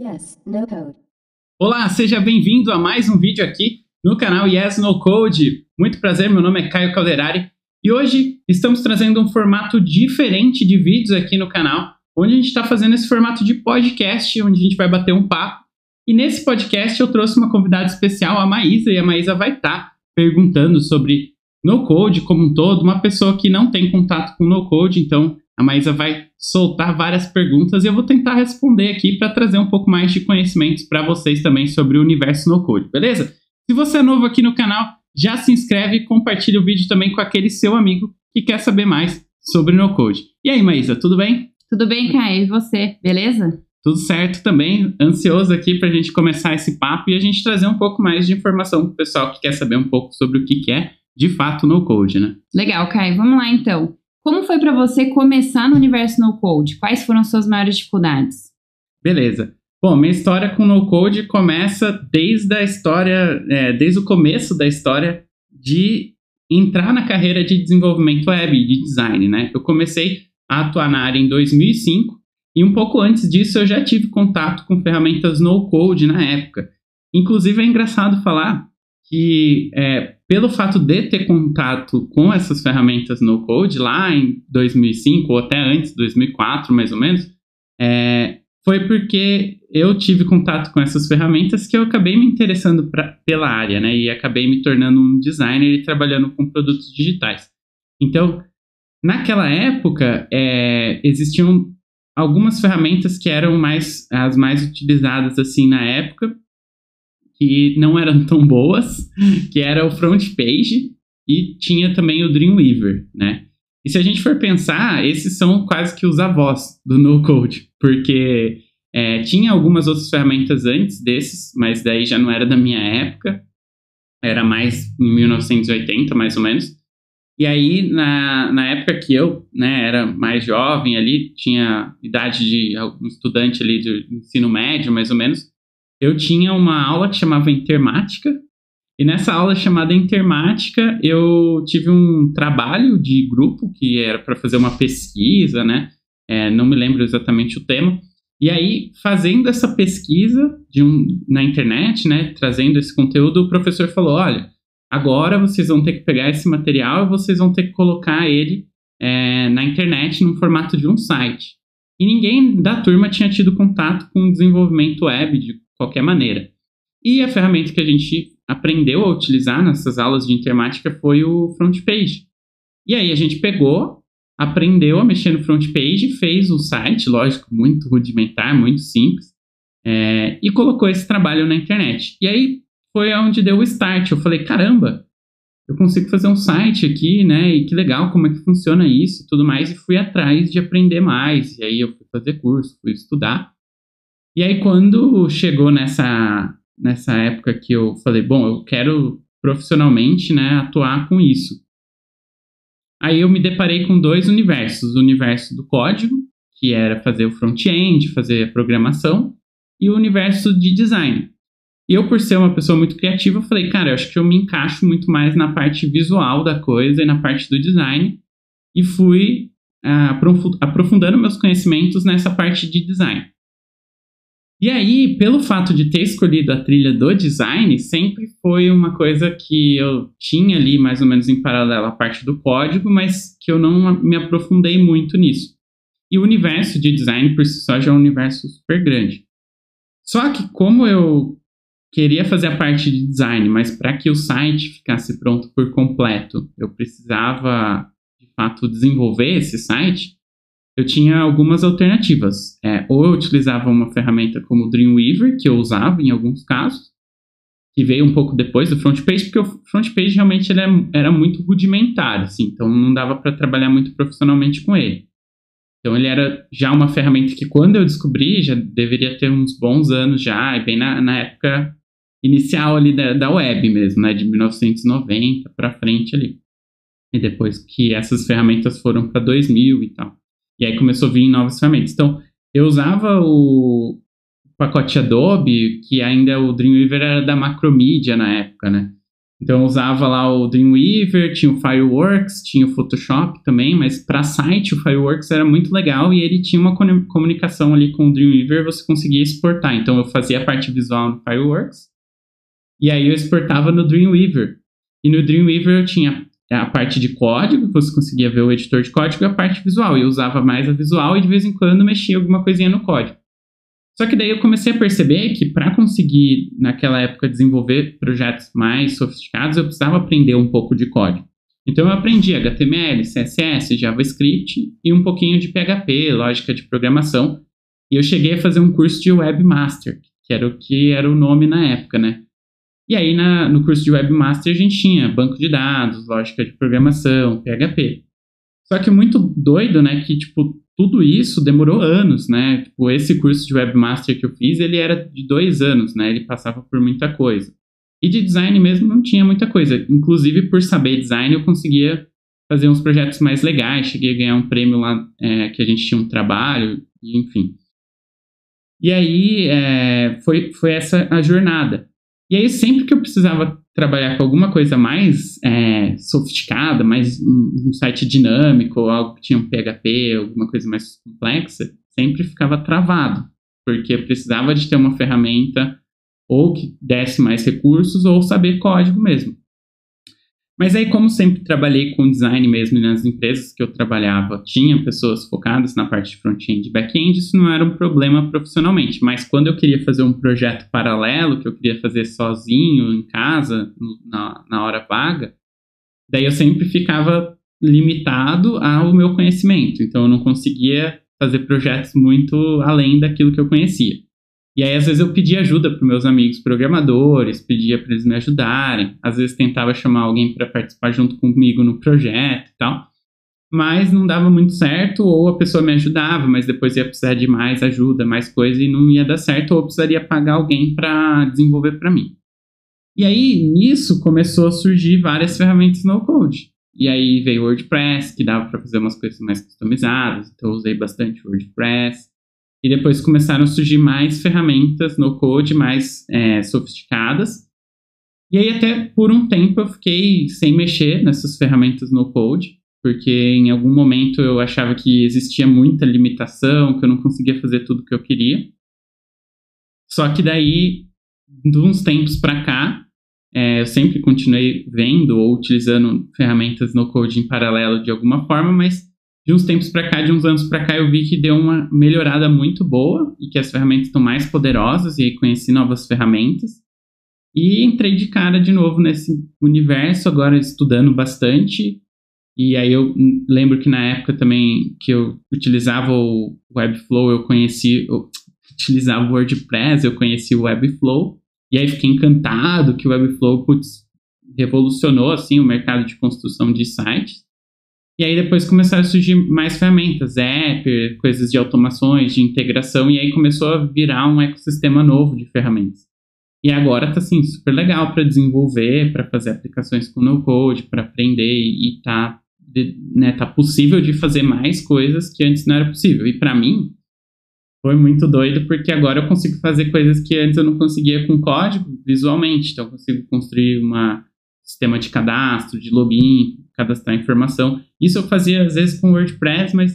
Yes, no code. Olá, seja bem-vindo a mais um vídeo aqui no canal Yes No Code. Muito prazer, meu nome é Caio Calderari e hoje estamos trazendo um formato diferente de vídeos aqui no canal, onde a gente está fazendo esse formato de podcast, onde a gente vai bater um papo. E nesse podcast eu trouxe uma convidada especial, a Maísa, e a Maísa vai estar tá perguntando sobre no code como um todo, uma pessoa que não tem contato com no code, então a Maísa vai soltar várias perguntas e eu vou tentar responder aqui para trazer um pouco mais de conhecimentos para vocês também sobre o universo no code, beleza? Se você é novo aqui no canal, já se inscreve e compartilha o vídeo também com aquele seu amigo que quer saber mais sobre no code. E aí, Maísa, tudo bem? Tudo bem, Caio? E você, beleza? Tudo certo também, ansioso aqui para a gente começar esse papo e a gente trazer um pouco mais de informação para o pessoal que quer saber um pouco sobre o que é de fato no code, né? Legal, Caio. Vamos lá então. Como foi para você começar no universo no code? Quais foram suas maiores dificuldades? Beleza. Bom, minha história com no code começa desde a história, é, desde o começo da história de entrar na carreira de desenvolvimento web, de design, né? Eu comecei a atuar na área em 2005 e um pouco antes disso eu já tive contato com ferramentas no code na época. Inclusive é engraçado falar que é, pelo fato de ter contato com essas ferramentas no code lá em 2005 ou até antes, 2004 mais ou menos, é, foi porque eu tive contato com essas ferramentas que eu acabei me interessando pra, pela área, né? E acabei me tornando um designer e trabalhando com produtos digitais. Então, naquela época, é, existiam algumas ferramentas que eram mais as mais utilizadas assim na época que não eram tão boas, que era o front page e tinha também o Dreamweaver, né? E se a gente for pensar, esses são quase que os avós do no code, porque é, tinha algumas outras ferramentas antes desses, mas daí já não era da minha época, era mais em 1980, mais ou menos. E aí, na, na época que eu né, era mais jovem ali, tinha idade de um estudante ali de ensino médio, mais ou menos, eu tinha uma aula que chamava Intermática, e nessa aula chamada Intermática eu tive um trabalho de grupo que era para fazer uma pesquisa, né? É, não me lembro exatamente o tema. E aí, fazendo essa pesquisa um, na internet, né, trazendo esse conteúdo, o professor falou: olha, agora vocês vão ter que pegar esse material e vocês vão ter que colocar ele é, na internet no formato de um site. E ninguém da turma tinha tido contato com desenvolvimento web de qualquer maneira. E a ferramenta que a gente aprendeu a utilizar nessas aulas de intermática foi o front page. E aí a gente pegou, aprendeu a mexer no front page, fez um site, lógico, muito rudimentar, muito simples, é, e colocou esse trabalho na internet. E aí foi onde deu o start. Eu falei, caramba, eu consigo fazer um site aqui, né? E que legal, como é que funciona isso e tudo mais. E fui atrás de aprender mais. E aí eu fui fazer curso, fui estudar. E aí, quando chegou nessa, nessa época que eu falei, bom, eu quero profissionalmente né, atuar com isso. Aí eu me deparei com dois universos: o universo do código, que era fazer o front-end, fazer a programação, e o universo de design. E eu, por ser uma pessoa muito criativa, falei, cara, eu acho que eu me encaixo muito mais na parte visual da coisa e na parte do design. E fui uh, aprofundando meus conhecimentos nessa parte de design. E aí, pelo fato de ter escolhido a trilha do design, sempre foi uma coisa que eu tinha ali mais ou menos em paralelo a parte do código, mas que eu não me aprofundei muito nisso. E o universo de design por si só já é um universo super grande. Só que como eu queria fazer a parte de design, mas para que o site ficasse pronto por completo, eu precisava de fato desenvolver esse site, eu tinha algumas alternativas. É, ou eu utilizava uma ferramenta como o Dreamweaver, que eu usava em alguns casos, que veio um pouco depois do front page, porque o front page realmente ele é, era muito rudimentar, assim, então não dava para trabalhar muito profissionalmente com ele. Então ele era já uma ferramenta que quando eu descobri já deveria ter uns bons anos já, e bem na, na época inicial ali da, da web mesmo, né, de 1990 para frente ali. E depois que essas ferramentas foram para 2000 e tal. E aí começou a vir novas ferramentas. Então, eu usava o pacote Adobe, que ainda o Dreamweaver era da Macromedia na época, né? Então eu usava lá o Dreamweaver, tinha o Fireworks, tinha o Photoshop também, mas para site o Fireworks era muito legal e ele tinha uma comunicação ali com o Dreamweaver, você conseguia exportar. Então eu fazia a parte visual no Fireworks e aí eu exportava no Dreamweaver. E no Dreamweaver eu tinha a parte de código, você conseguia ver o editor de código e a parte visual. Eu usava mais a visual e de vez em quando mexia alguma coisinha no código. Só que daí eu comecei a perceber que para conseguir, naquela época, desenvolver projetos mais sofisticados, eu precisava aprender um pouco de código. Então eu aprendi HTML, CSS, JavaScript e um pouquinho de PHP, lógica de programação. E eu cheguei a fazer um curso de Webmaster, que era o que era o nome na época, né? E aí na, no curso de Webmaster a gente tinha banco de dados, lógica de programação, PHP. Só que muito doido, né, que tipo tudo isso demorou anos, né? Tipo, esse curso de webmaster que eu fiz, ele era de dois anos, né? Ele passava por muita coisa. E de design mesmo não tinha muita coisa. Inclusive, por saber design, eu conseguia fazer uns projetos mais legais. Cheguei a ganhar um prêmio lá é, que a gente tinha um trabalho, enfim. E aí é, foi, foi essa a jornada. E aí, sempre que eu precisava trabalhar com alguma coisa mais é, sofisticada, mais um, um, site dinâmico, algo que tinha um PHP, alguma coisa mais complexa, sempre ficava travado, porque eu precisava de ter uma ferramenta ou que desse mais recursos ou saber código mesmo. Mas aí, como sempre trabalhei com design mesmo nas empresas que eu trabalhava, tinha pessoas focadas na parte de front-end e back-end, isso não era um problema profissionalmente. Mas quando eu queria fazer um projeto paralelo, que eu queria fazer sozinho, em casa, na, na hora vaga, daí eu sempre ficava limitado ao meu conhecimento. Então, eu não conseguia fazer projetos muito além daquilo que eu conhecia. E aí, às vezes, eu pedia ajuda para meus amigos programadores, pedia para eles me ajudarem. Às vezes, tentava chamar alguém para participar junto comigo no projeto e tal. Mas não dava muito certo, ou a pessoa me ajudava, mas depois ia precisar de mais ajuda, mais coisa, e não ia dar certo, ou eu precisaria pagar alguém para desenvolver para mim. E aí, nisso, começou a surgir várias ferramentas no code. E aí veio o WordPress, que dava para fazer umas coisas mais customizadas, então eu usei bastante WordPress. E depois começaram a surgir mais ferramentas no code mais é, sofisticadas. E aí até por um tempo eu fiquei sem mexer nessas ferramentas no code, porque em algum momento eu achava que existia muita limitação, que eu não conseguia fazer tudo que eu queria. Só que daí, de uns tempos para cá, é, eu sempre continuei vendo ou utilizando ferramentas no code em paralelo de alguma forma, mas de uns tempos para cá, de uns anos para cá, eu vi que deu uma melhorada muito boa e que as ferramentas estão mais poderosas e aí conheci novas ferramentas. E entrei de cara de novo nesse universo, agora estudando bastante. E aí eu lembro que na época também que eu utilizava o Webflow, eu conheci, eu utilizava o WordPress, eu conheci o Webflow. E aí fiquei encantado que o Webflow, putz, revolucionou assim o mercado de construção de sites. E aí depois começaram a surgir mais ferramentas, app, coisas de automações, de integração, e aí começou a virar um ecossistema novo de ferramentas. E agora tá assim super legal para desenvolver, para fazer aplicações com no code, para aprender e tá né, tá possível de fazer mais coisas que antes não era possível. E para mim foi muito doido porque agora eu consigo fazer coisas que antes eu não conseguia com código visualmente. Então eu consigo construir um sistema de cadastro, de login, cadastrar informação. Isso eu fazia às vezes com WordPress, mas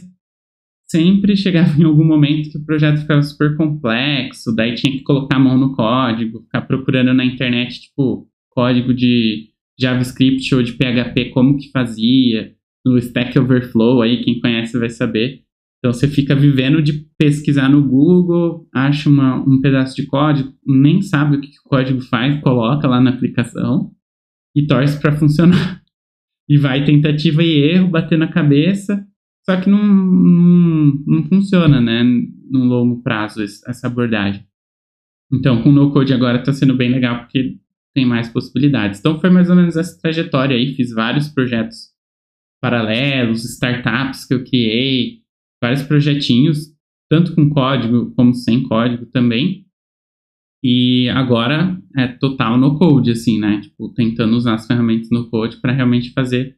sempre chegava em algum momento que o projeto ficava super complexo, daí tinha que colocar a mão no código, ficar procurando na internet, tipo, código de JavaScript ou de PHP, como que fazia, no Stack Overflow, aí quem conhece vai saber. Então você fica vivendo de pesquisar no Google, acha uma, um pedaço de código, nem sabe o que o código faz, coloca lá na aplicação e torce para funcionar. E vai tentativa e erro, bater na cabeça. Só que não, não, não funciona, né? No longo prazo, essa abordagem. Então, com o no-code agora está sendo bem legal porque tem mais possibilidades. Então, foi mais ou menos essa trajetória aí. Fiz vários projetos paralelos, startups que eu criei, vários projetinhos, tanto com código como sem código também. E agora é total no code, assim, né? Tipo, tentando usar as ferramentas no code para realmente fazer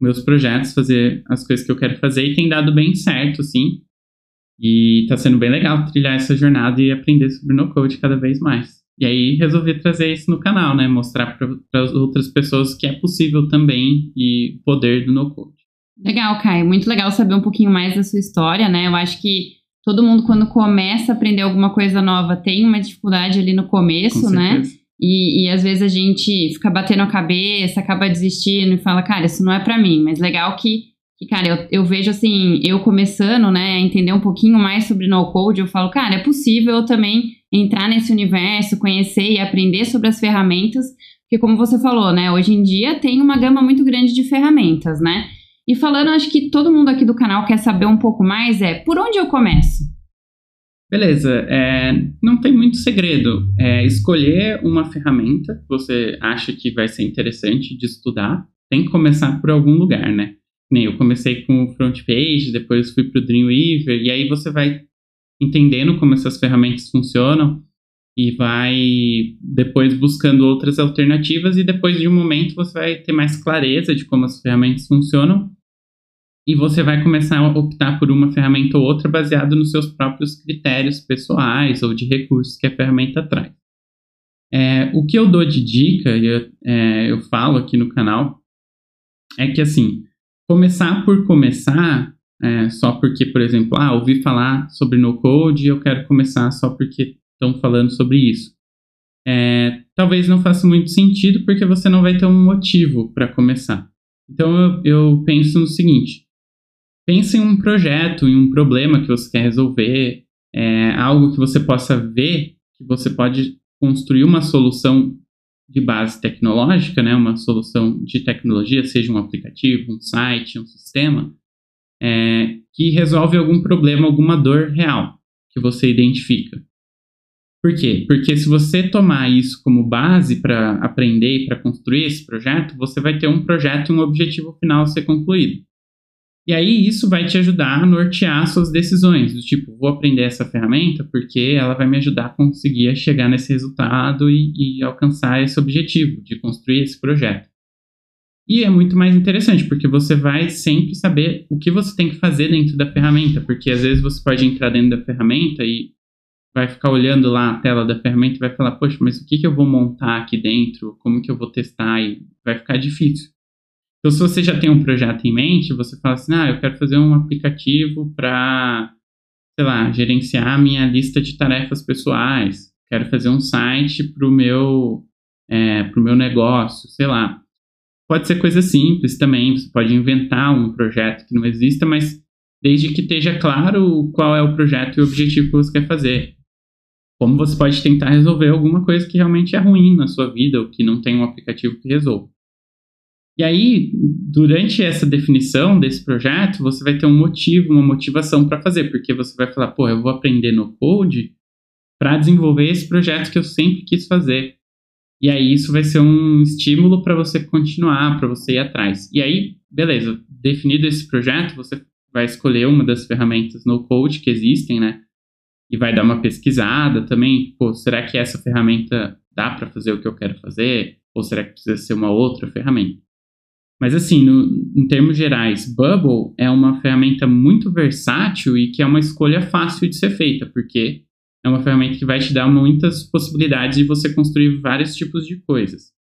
meus projetos, fazer as coisas que eu quero fazer e tem dado bem certo, assim. E tá sendo bem legal trilhar essa jornada e aprender sobre no code cada vez mais. E aí resolvi trazer isso no canal, né? Mostrar para as outras pessoas que é possível também e o poder do no-code. Legal, Caio. Muito legal saber um pouquinho mais da sua história, né? Eu acho que todo mundo, quando começa a aprender alguma coisa nova, tem uma dificuldade ali no começo, né? E, e às vezes a gente fica batendo a cabeça, acaba desistindo e fala, cara, isso não é para mim. Mas legal que, que cara, eu, eu, vejo assim, eu começando, né, a entender um pouquinho mais sobre no-code, eu falo, cara, é possível eu também entrar nesse universo, conhecer e aprender sobre as ferramentas. Porque como você falou, né, hoje em dia tem uma gama muito grande de ferramentas, né? E falando, acho que todo mundo aqui do canal quer saber um pouco mais, é por onde eu começo? Beleza, é, não tem muito segredo. É escolher uma ferramenta que você acha que vai ser interessante de estudar. Tem que começar por algum lugar, né? Nem eu comecei com o front page, depois fui para o Dreamweaver, e aí você vai entendendo como essas ferramentas funcionam e vai depois buscando outras alternativas e depois de um momento você vai ter mais clareza de como as ferramentas funcionam e você vai começar a optar por uma ferramenta ou outra baseado nos seus próprios critérios pessoais ou de recursos que a ferramenta traz. É, o que eu dou de dica, e eu, é, eu falo aqui no canal, é que assim, começar por começar, é, só porque, por exemplo, ah, ouvi falar sobre no-code e eu quero começar só porque estão falando sobre isso. É, talvez não faça muito sentido porque você não vai ter um motivo para começar. Então eu, eu penso no seguinte: Pense em um projeto, em um problema que você quer resolver, é, algo que você possa ver que você pode construir uma solução de base tecnológica, né, uma solução de tecnologia, seja um aplicativo, um site, um sistema, é, que resolve algum problema, alguma dor real que você identifica. Por quê? Porque se você tomar isso como base para aprender e para construir esse projeto, você vai ter um projeto e um objetivo final a ser concluído. E aí isso vai te ajudar a nortear suas decisões, do tipo, vou aprender essa ferramenta porque ela vai me ajudar a conseguir chegar nesse resultado e, e alcançar esse objetivo de construir esse projeto. E é muito mais interessante, porque você vai sempre saber o que você tem que fazer dentro da ferramenta, porque às vezes você pode entrar dentro da ferramenta e vai ficar olhando lá a tela da ferramenta e vai falar, poxa, mas o que, que eu vou montar aqui dentro? Como que eu vou testar? E vai ficar difícil. Então, se você já tem um projeto em mente, você fala assim, ah, eu quero fazer um aplicativo para, sei lá, gerenciar minha lista de tarefas pessoais. Quero fazer um site para o meu, é, meu negócio, sei lá. Pode ser coisa simples também, você pode inventar um projeto que não exista, mas desde que esteja claro qual é o projeto e o objetivo que você quer fazer. Como você pode tentar resolver alguma coisa que realmente é ruim na sua vida ou que não tem um aplicativo que resolva. E aí, durante essa definição desse projeto, você vai ter um motivo, uma motivação para fazer, porque você vai falar, pô, eu vou aprender no Code para desenvolver esse projeto que eu sempre quis fazer. E aí isso vai ser um estímulo para você continuar, para você ir atrás. E aí, beleza, definido esse projeto, você vai escolher uma das ferramentas no Code que existem, né? E vai dar uma pesquisada também, pô, será que essa ferramenta dá para fazer o que eu quero fazer? Ou será que precisa ser uma outra ferramenta? Mas assim, no, em termos gerais, Bubble é uma ferramenta muito versátil e que é uma escolha fácil de ser feita, porque é uma ferramenta que vai te dar muitas possibilidades de você construir vários tipos de coisas.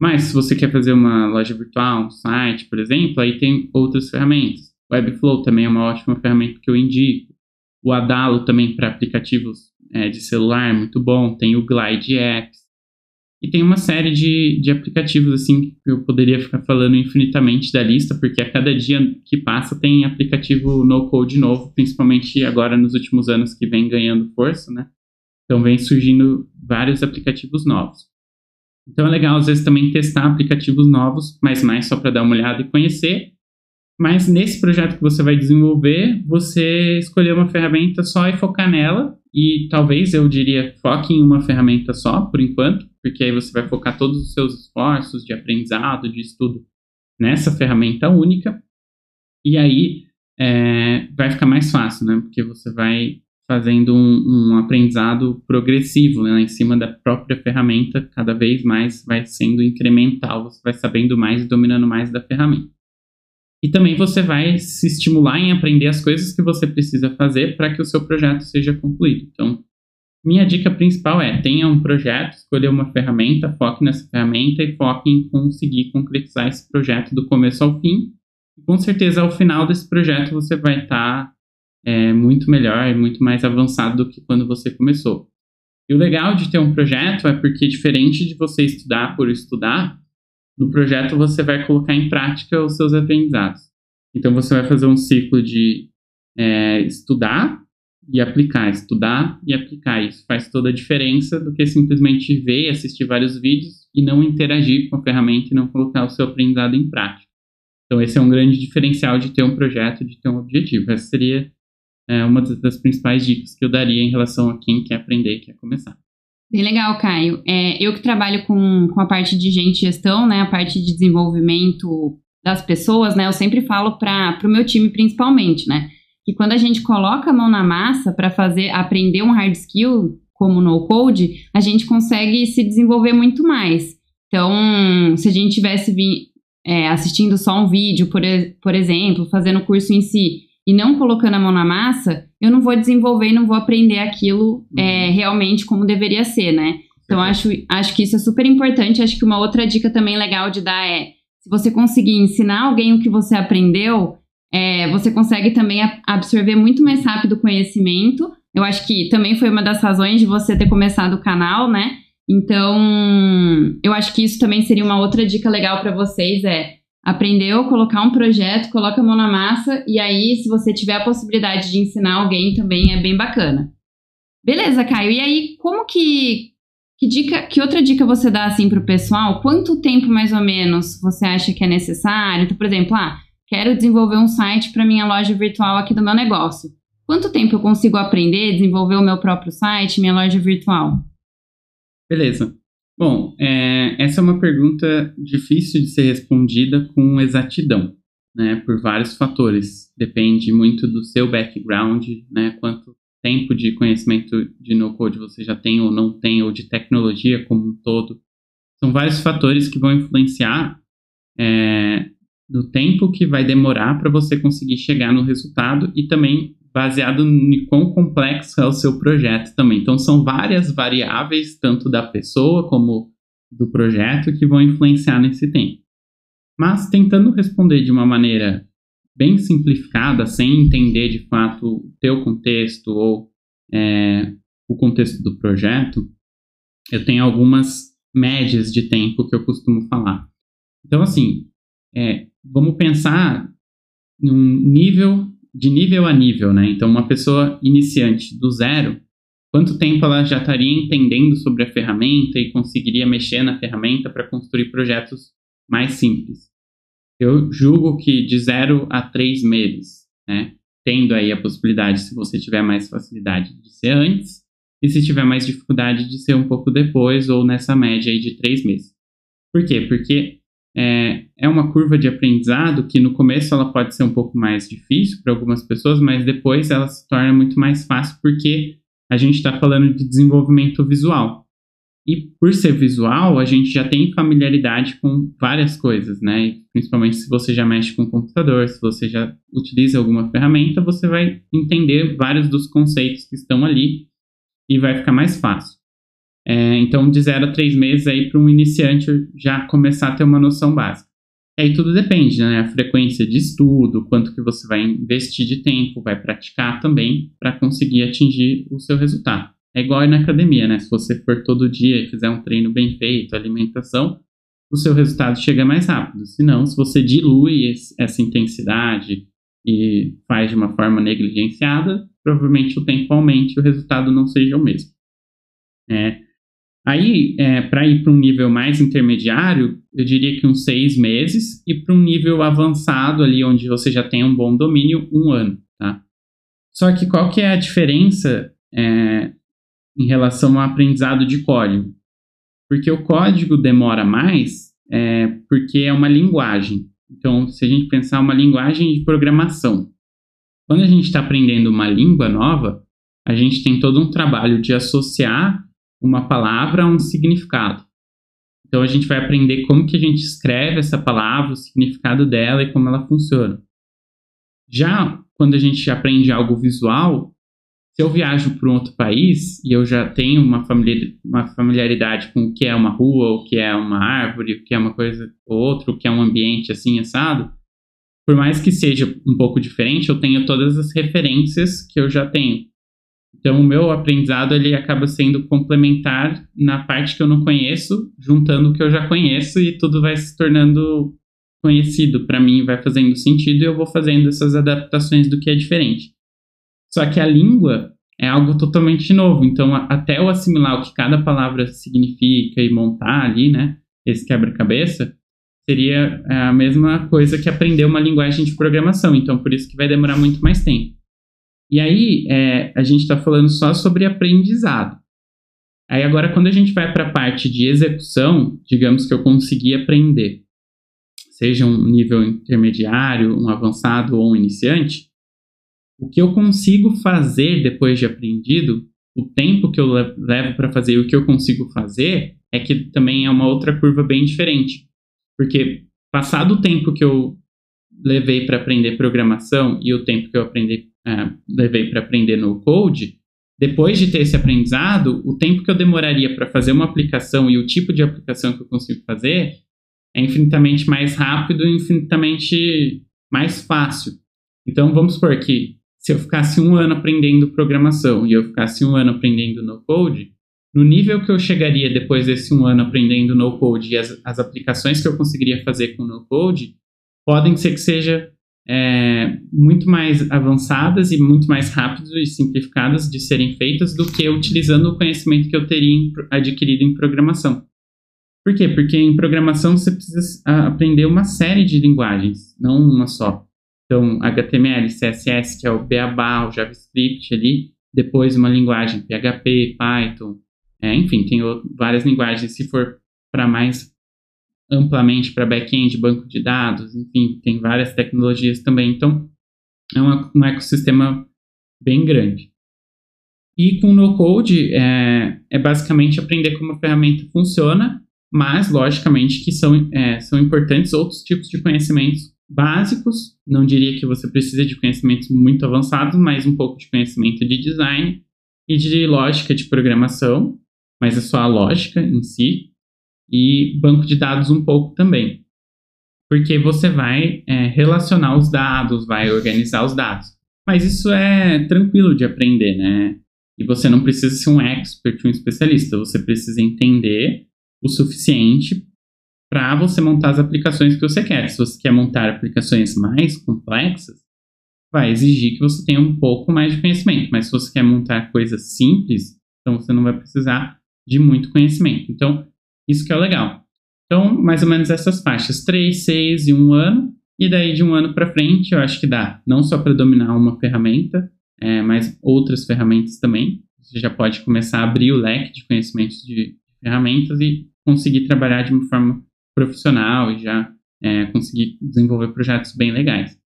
Mas se você quer fazer uma loja virtual, um site, por exemplo, aí tem outras ferramentas. Webflow também é uma ótima ferramenta que eu indico. O Adalo também para aplicativos é, de celular, muito bom. Tem o Glide Apps. E tem uma série de, de aplicativos, assim, que eu poderia ficar falando infinitamente da lista, porque a cada dia que passa tem aplicativo no-code novo, principalmente agora nos últimos anos que vem ganhando força, né? Então vem surgindo vários aplicativos novos. Então é legal, às vezes, também testar aplicativos novos, mas mais só para dar uma olhada e conhecer. Mas nesse projeto que você vai desenvolver, você escolher uma ferramenta só e focar nela. E talvez eu diria foque em uma ferramenta só, por enquanto, porque aí você vai focar todos os seus esforços de aprendizado, de estudo nessa ferramenta única, e aí é, vai ficar mais fácil, né? Porque você vai fazendo um, um aprendizado progressivo né? em cima da própria ferramenta, cada vez mais vai sendo incremental, você vai sabendo mais e dominando mais da ferramenta. E também você vai se estimular em aprender as coisas que você precisa fazer para que o seu projeto seja concluído. Então, minha dica principal é tenha um projeto, escolha uma ferramenta, foque nessa ferramenta e foque em conseguir concretizar esse projeto do começo ao fim. E com certeza, ao final desse projeto, você vai estar tá, é, muito melhor e muito mais avançado do que quando você começou. E o legal de ter um projeto é porque, diferente de você estudar por estudar, no projeto você vai colocar em prática os seus aprendizados. Então, você vai fazer um ciclo de é, estudar e aplicar, estudar e aplicar. Isso faz toda a diferença do que simplesmente ver assistir vários vídeos e não interagir com a ferramenta e não colocar o seu aprendizado em prática. Então, esse é um grande diferencial de ter um projeto, de ter um objetivo. Essa seria é, uma das principais dicas que eu daria em relação a quem quer aprender e quer começar. Bem legal, Caio. É, eu que trabalho com, com a parte de gente gestão, né, a parte de desenvolvimento das pessoas, né, eu sempre falo para o meu time principalmente, né, que quando a gente coloca a mão na massa para fazer, aprender um hard skill, como no code, a gente consegue se desenvolver muito mais. Então, se a gente tivesse é, assistindo só um vídeo, por, por exemplo, fazendo o curso em si, e não colocando a mão na massa, eu não vou desenvolver e não vou aprender aquilo é, uhum. realmente como deveria ser, né? Então, acho, acho que isso é super importante. Acho que uma outra dica também legal de dar é: se você conseguir ensinar alguém o que você aprendeu, é, você consegue também absorver muito mais rápido o conhecimento. Eu acho que também foi uma das razões de você ter começado o canal, né? Então, eu acho que isso também seria uma outra dica legal para vocês: é aprendeu, colocar um projeto, coloca a mão na massa, e aí, se você tiver a possibilidade de ensinar alguém, também é bem bacana. Beleza, Caio. E aí, como que. Que, dica, que outra dica você dá assim para o pessoal? Quanto tempo mais ou menos você acha que é necessário? Então, por exemplo, ah, quero desenvolver um site para minha loja virtual aqui do meu negócio. Quanto tempo eu consigo aprender, desenvolver o meu próprio site, minha loja virtual? Beleza. Bom, é, essa é uma pergunta difícil de ser respondida com exatidão, né, por vários fatores. Depende muito do seu background, né, quanto tempo de conhecimento de no-code você já tem ou não tem, ou de tecnologia como um todo. São vários fatores que vão influenciar é, no tempo que vai demorar para você conseguir chegar no resultado e também baseado em quão complexo é o seu projeto também. Então, são várias variáveis, tanto da pessoa como do projeto, que vão influenciar nesse tempo. Mas, tentando responder de uma maneira bem simplificada, sem entender de fato o teu contexto ou é, o contexto do projeto, eu tenho algumas médias de tempo que eu costumo falar. Então, assim, é, vamos pensar em um nível de nível a nível, né? Então, uma pessoa iniciante do zero, quanto tempo ela já estaria entendendo sobre a ferramenta e conseguiria mexer na ferramenta para construir projetos mais simples? Eu julgo que de zero a três meses, né? Tendo aí a possibilidade, se você tiver mais facilidade, de ser antes, e se tiver mais dificuldade, de ser um pouco depois ou nessa média aí de três meses. Por quê? Porque é, é uma curva de aprendizado que no começo ela pode ser um pouco mais difícil para algumas pessoas, mas depois ela se torna muito mais fácil porque a gente está falando de desenvolvimento visual. E por ser visual, a gente já tem familiaridade com várias coisas, né? Principalmente se você já mexe com computador, se você já utiliza alguma ferramenta, você vai entender vários dos conceitos que estão ali e vai ficar mais fácil. É, então, de 0 a 3 meses aí para um iniciante já começar a ter uma noção básica. Aí tudo depende, né? A frequência de estudo, quanto que você vai investir de tempo, vai praticar também para conseguir atingir o seu resultado. É igual na academia, né? Se você for todo dia e fizer um treino bem feito, alimentação, o seu resultado chega mais rápido. Se não, se você dilui essa intensidade e faz de uma forma negligenciada, provavelmente o tempo aumente e o resultado não seja o mesmo. É, Aí, é, para ir para um nível mais intermediário, eu diria que uns seis meses, e para um nível avançado, ali onde você já tem um bom domínio, um ano. Tá? Só que qual que é a diferença é, em relação ao aprendizado de código? Porque o código demora mais é, porque é uma linguagem. Então, se a gente pensar uma linguagem de programação, quando a gente está aprendendo uma língua nova, a gente tem todo um trabalho de associar uma palavra um significado. Então a gente vai aprender como que a gente escreve essa palavra, o significado dela e como ela funciona. Já quando a gente aprende algo visual, Se eu viajo para um outro país e eu já tenho uma, uma familiaridade com o que é uma rua, o que é uma árvore, o que é uma coisa ou outra, o que é um ambiente assim assado, por mais que seja um pouco diferente, eu tenho todas as referências que eu já tenho. Então, o meu aprendizado ele acaba sendo complementar na parte que eu não conheço, juntando o que eu já conheço e tudo vai se tornando conhecido para mim, vai fazendo sentido e eu vou fazendo essas adaptações do que é diferente. Só que a língua é algo totalmente novo, então até eu assimilar o que cada palavra significa e montar ali, né, esse quebra-cabeça, seria a mesma coisa que aprender uma linguagem de programação, então por isso que vai demorar muito mais tempo. E aí, é, a gente está falando só sobre aprendizado. Aí agora, quando a gente vai para a parte de execução, digamos que eu consegui aprender, seja um nível intermediário, um avançado ou um iniciante, o que eu consigo fazer depois de aprendido, o tempo que eu levo para fazer e o que eu consigo fazer, é que também é uma outra curva bem diferente. Porque passado o tempo que eu levei para aprender programação e o tempo que eu aprendi é, levei para aprender no code, depois de ter esse aprendizado, o tempo que eu demoraria para fazer uma aplicação e o tipo de aplicação que eu consigo fazer é infinitamente mais rápido e infinitamente mais fácil. Então, vamos supor que se eu ficasse um ano aprendendo programação e eu ficasse um ano aprendendo no code, no nível que eu chegaria depois desse um ano aprendendo no code e as, as aplicações que eu conseguiria fazer com no code, podem ser que seja é, muito mais avançadas e muito mais rápidas e simplificadas de serem feitas do que utilizando o conhecimento que eu teria em, adquirido em programação. Por quê? Porque em programação você precisa aprender uma série de linguagens, não uma só. Então, HTML, CSS, que é o beabá, o JavaScript ali, depois uma linguagem PHP, Python, é, enfim, tem várias linguagens. Se for para mais amplamente para back-end, banco de dados, enfim, tem várias tecnologias também. Então, é um ecossistema bem grande. E com no-code é, é, basicamente aprender como a ferramenta funciona, mas, logicamente, que são, é, são importantes outros tipos de conhecimentos básicos. Não diria que você precisa de conhecimentos muito avançados, mas um pouco de conhecimento de design e de lógica de programação, mas é só a lógica em si, e banco de dados um pouco também. Porque você vai é, relacionar os dados, vai organizar os dados. Mas isso é tranquilo de aprender, né? E você não precisa ser um expert, um especialista. Você precisa entender o suficiente para você montar as aplicações que você quer. Se você quer montar aplicações mais complexas, vai exigir que você tenha um pouco mais de conhecimento. Mas se você quer montar coisas simples, então você não vai precisar de muito conhecimento. Então, isso que é legal. Então, mais ou menos essas faixas, 3, 6 e 1 ano. E daí, de um ano para frente, eu acho que dá não só para dominar uma ferramenta, é, mas outras ferramentas também. Você já pode começar a abrir o leque de conhecimentos de ferramentas e conseguir trabalhar de uma forma profissional e já é, conseguir desenvolver projetos bem legais.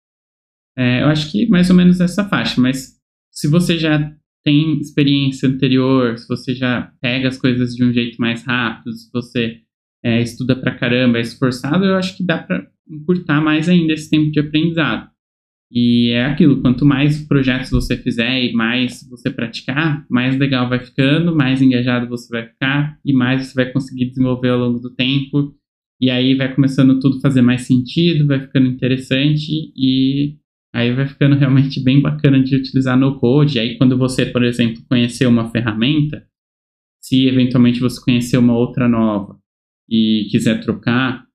É, eu acho que mais ou menos essa faixa, mas se você já tem experiência anterior, se você já pega as coisas de um jeito mais rápido, se você é, estuda pra caramba, é esforçado, eu acho que dá para encurtar mais ainda esse tempo de aprendizado. E é aquilo, quanto mais projetos você fizer e mais você praticar, mais legal vai ficando, mais engajado você vai ficar e mais você vai conseguir desenvolver ao longo do tempo. E aí vai começando tudo fazer mais sentido, vai ficando interessante e Aí vai ficando realmente bem bacana de utilizar no code. Aí quando você, por exemplo, conhecer uma ferramenta, se eventualmente você conhecer uma outra nova e quiser trocar,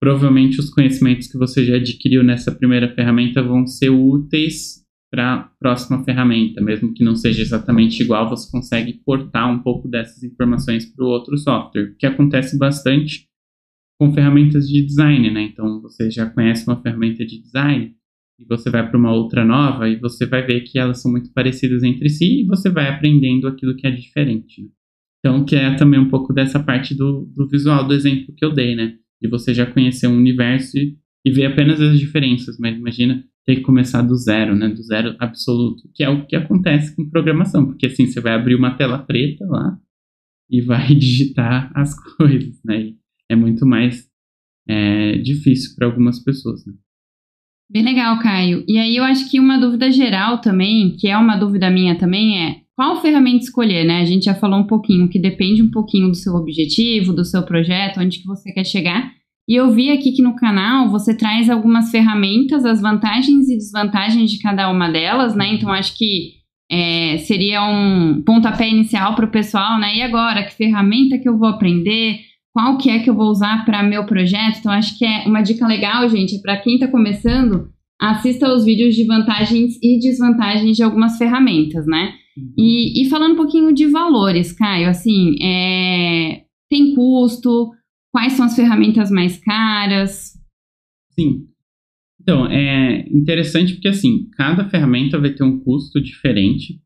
provavelmente os conhecimentos que você já adquiriu nessa primeira ferramenta vão ser úteis para a próxima ferramenta, mesmo que não seja exatamente igual, você consegue portar um pouco dessas informações para o outro software, que acontece bastante com ferramentas de design, né? Então você já conhece uma ferramenta de design, e você vai para uma outra nova e você vai ver que elas são muito parecidas entre si e você vai aprendendo aquilo que é diferente. Né? Então, que é também um pouco dessa parte do, do visual do exemplo que eu dei, né? De você já conhecer um universo e, e ver apenas as diferenças, mas imagina ter que começar do zero, né? Do zero absoluto, que é o que acontece com programação, porque assim, você vai abrir uma tela preta lá e vai digitar as coisas, né? E é muito mais é, difícil para algumas pessoas, né? Bem legal, Caio. E aí eu acho que uma dúvida geral também, que é uma dúvida minha também, é qual ferramenta escolher, né? A gente já falou um pouquinho que depende um pouquinho do seu objetivo, do seu projeto, onde que você quer chegar. E eu vi aqui que no canal você traz algumas ferramentas, as vantagens e desvantagens de cada uma delas, né? Então acho que é, seria um pontapé inicial para o pessoal, né? E agora, que ferramenta que eu vou aprender? Qual que é que eu vou usar para meu projeto? Então acho que é uma dica legal, gente, para quem está começando, assista os vídeos de vantagens e desvantagens de algumas ferramentas, né? Uhum. E, e, falando um pouquinho de valores, Caio, assim, é, tem custo? Quais são as ferramentas mais caras? Sim. Então, é interessante porque, assim, cada ferramenta vai ter um custo diferente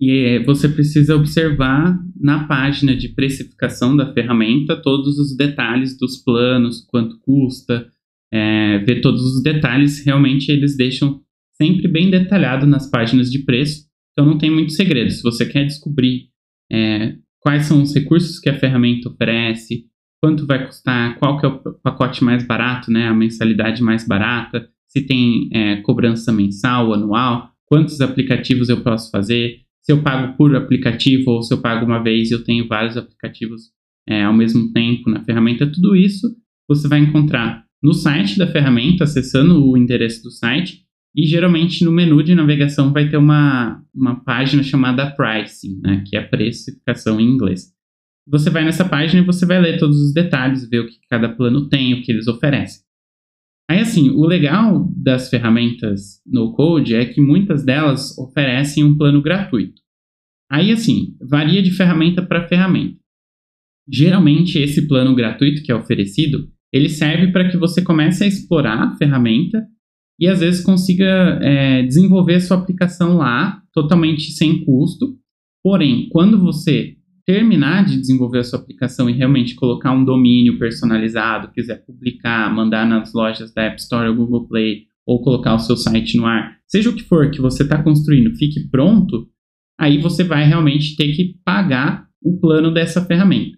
e você precisa observar na página de precificação da ferramenta todos os detalhes dos planos, quanto custa, é, ver todos os detalhes. Realmente, eles deixam sempre bem detalhado nas páginas de preço então não tem muito segredo. Se você quer descobrir é, quais são os recursos que a ferramenta oferece, quanto vai custar, qual que é o pacote mais barato, né, a mensalidade mais barata, se tem é, cobrança mensal, anual, quantos aplicativos eu posso fazer, se eu pago por aplicativo ou se eu pago uma vez e eu tenho vários aplicativos é, ao mesmo tempo na ferramenta, tudo isso você vai encontrar no site da ferramenta, acessando o endereço do site, e geralmente no menu de navegação vai ter uma, uma página chamada Pricing, né, que é precificação em inglês. Você vai nessa página e você vai ler todos os detalhes, ver o que cada plano tem, o que eles oferecem. Assim, o legal das ferramentas no Code é que muitas delas oferecem um plano gratuito. Aí assim, varia de ferramenta para ferramenta. Geralmente esse plano gratuito que é oferecido, ele serve para que você comece a explorar a ferramenta e às vezes consiga é, desenvolver a sua aplicação lá totalmente sem custo. Porém, quando você terminar de desenvolver a sua aplicação e realmente colocar um domínio personalizado, quiser publicar, mandar nas lojas da App Store ou Google Play, ou colocar o seu site no ar, seja o que for que você está construindo, fique pronto, aí você vai realmente ter que pagar o plano dessa ferramenta.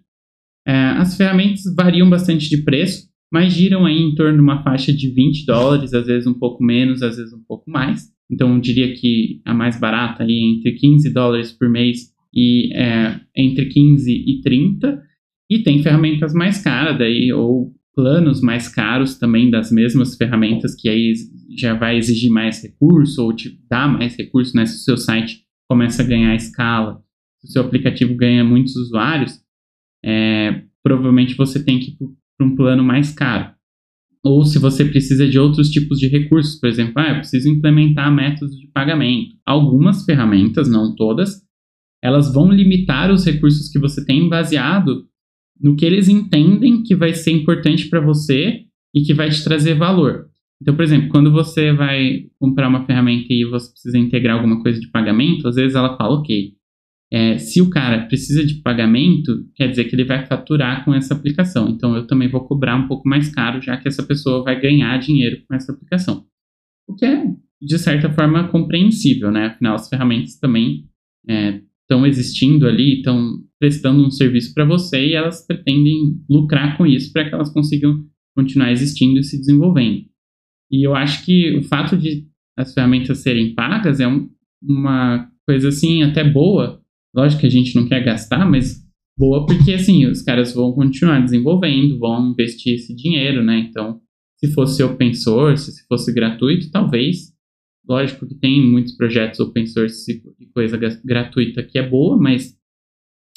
É, as ferramentas variam bastante de preço, mas giram aí em torno de uma faixa de 20 dólares, às vezes um pouco menos, às vezes um pouco mais. Então, eu diria que a mais barata aí é entre 15 dólares por mês e é, entre 15 e 30. E tem ferramentas mais caras daí, ou planos mais caros também das mesmas ferramentas, que aí já vai exigir mais recurso, ou te dá mais recurso, né? Se o seu site começa a ganhar escala, se o seu aplicativo ganha muitos usuários, é, provavelmente você tem que para um plano mais caro. Ou se você precisa de outros tipos de recursos, por exemplo, ah, eu preciso implementar métodos de pagamento. Algumas ferramentas, não todas, elas vão limitar os recursos que você tem baseado no que eles entendem que vai ser importante para você e que vai te trazer valor. Então, por exemplo, quando você vai comprar uma ferramenta e você precisa integrar alguma coisa de pagamento, às vezes ela fala, ok, é, se o cara precisa de pagamento, quer dizer que ele vai faturar com essa aplicação. Então eu também vou cobrar um pouco mais caro, já que essa pessoa vai ganhar dinheiro com essa aplicação. O que é, de certa forma, compreensível, né? Afinal, as ferramentas também estão existindo ali, estão prestando um serviço para você e elas pretendem lucrar com isso para que elas consigam continuar existindo e se desenvolvendo. E eu acho que o fato de as ferramentas serem pagas é um, uma coisa assim até boa Lógico que a gente não quer gastar, mas boa porque assim, os caras vão continuar desenvolvendo, vão investir esse dinheiro, né? Então, se fosse open source, se fosse gratuito, talvez. Lógico que tem muitos projetos open source e coisa gratuita que é boa, mas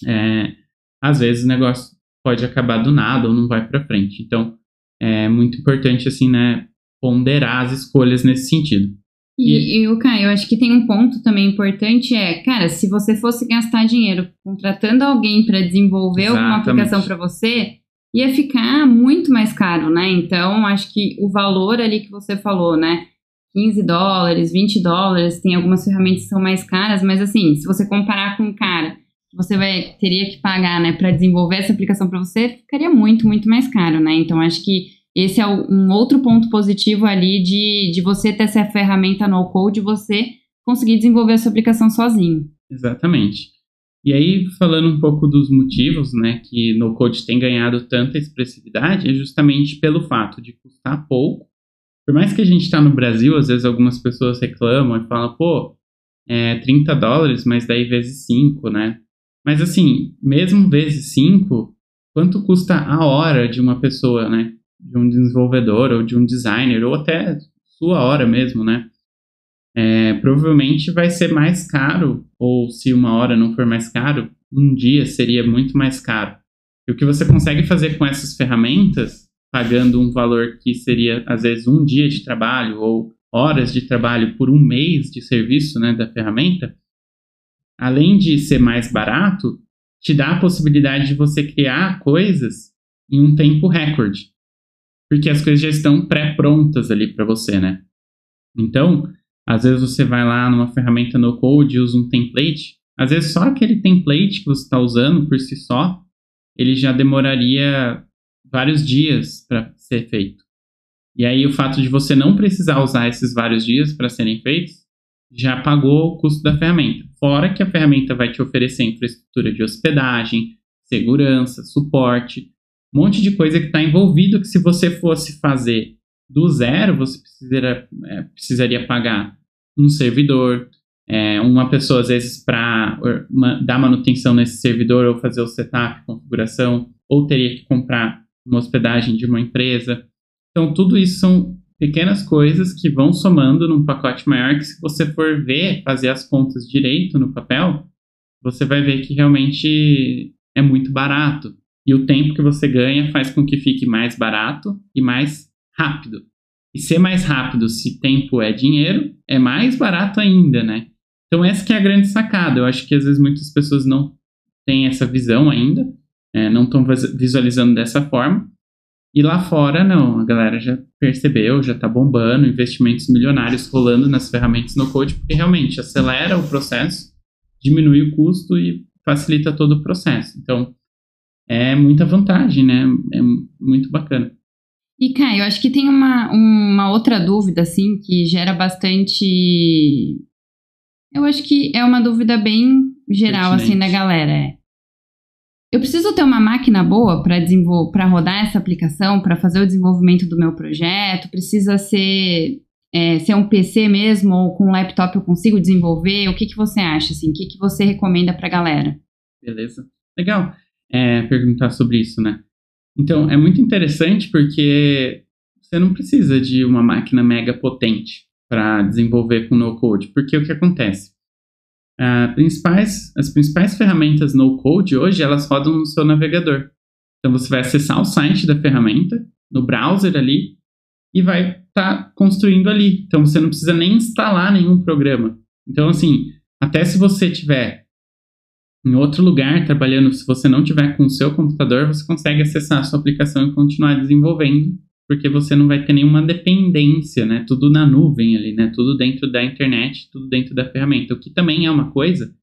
é, às vezes o negócio pode acabar do nada ou não vai para frente. Então, é muito importante assim, né, ponderar as escolhas nesse sentido. E, e o Caio, eu acho que tem um ponto também importante é, cara, se você fosse gastar dinheiro contratando alguém para desenvolver Exatamente. alguma aplicação para você, ia ficar muito mais caro, né? Então, acho que o valor ali que você falou, né? 15 dólares, 20 dólares, tem algumas ferramentas que são mais caras, mas assim, se você comparar com um cara que você vai teria que pagar, né, para desenvolver essa aplicação para você, ficaria muito, muito mais caro, né? Então, acho que esse é um outro ponto positivo ali de, de você ter essa ferramenta no code, você conseguir desenvolver a sua aplicação sozinho. Exatamente. E aí, falando um pouco dos motivos, né, que no code tem ganhado tanta expressividade, é justamente pelo fato de custar pouco Por mais que a gente está no Brasil, às vezes algumas pessoas reclamam e falam, pô, é 30 dólares, mas daí vezes 5, né? Mas assim, mesmo vezes 5, quanto custa a hora de uma pessoa, né? De um desenvolvedor ou de um designer, ou até sua hora mesmo, né? É, provavelmente vai ser mais caro, ou se uma hora não for mais caro, um dia seria muito mais caro. E o que você consegue fazer com essas ferramentas, pagando um valor que seria, às vezes, um dia de trabalho ou horas de trabalho por um mês de serviço né, da ferramenta, além de ser mais barato, te dá a possibilidade de você criar coisas em um tempo recorde. Porque as coisas já estão pré-prontas ali para você, né? Então, às vezes você vai lá numa ferramenta no code e usa um template. Às vezes só aquele template que você está usando por si só, ele já demoraria vários dias para ser feito. E aí o fato de você não precisar usar esses vários dias para serem feitos, já pagou o custo da ferramenta. Fora que a ferramenta vai te oferecer infraestrutura de hospedagem, segurança, suporte, um monte de coisa que está envolvido que se você fosse fazer do zero, você precisaria, é, precisaria pagar um servidor, é, uma pessoa, às vezes, para dar manutenção nesse servidor ou fazer o setup, configuração, ou teria que comprar uma hospedagem de uma empresa. Então, tudo isso são pequenas coisas que vão somando num pacote maior que, se você for ver, fazer as contas direito no papel, você vai ver que realmente é muito barato. E o tempo que você ganha faz com que fique mais barato e mais rápido. E ser mais rápido, se tempo é dinheiro, é mais barato ainda, né? Então essa que é a grande sacada. Eu acho que às vezes muitas pessoas não têm essa visão ainda, é, não estão visualizando dessa forma. E lá fora, não, a galera já percebeu, já está bombando, investimentos milionários rolando nas ferramentas no code, porque realmente acelera o processo, diminui o custo e facilita todo o processo. Então, é muita vantagem, né? É muito bacana. E, Caio, eu acho que tem uma, uma outra dúvida, assim, que gera bastante. Eu acho que é uma dúvida bem geral, Pertinente. assim, da galera. Eu preciso ter uma máquina boa para rodar essa aplicação, para fazer o desenvolvimento do meu projeto. Precisa ser, é, ser um PC mesmo ou com um laptop eu consigo desenvolver. O que, que você acha? Assim, o que, que você recomenda para a galera? Beleza, legal. É, perguntar sobre isso, né? Então, é muito interessante porque você não precisa de uma máquina mega potente para desenvolver com no-code, porque o que acontece? Uh, principais, as principais ferramentas no-code hoje, elas rodam no seu navegador. Então, você vai acessar o site da ferramenta, no browser ali, e vai estar tá construindo ali. Então, você não precisa nem instalar nenhum programa. Então, assim, até se você tiver em outro lugar, trabalhando, se você não tiver com o seu computador, você consegue acessar a sua aplicação e continuar desenvolvendo, porque você não vai ter nenhuma dependência, né? Tudo na nuvem ali, né? Tudo dentro da internet, tudo dentro da ferramenta. O que também é uma coisa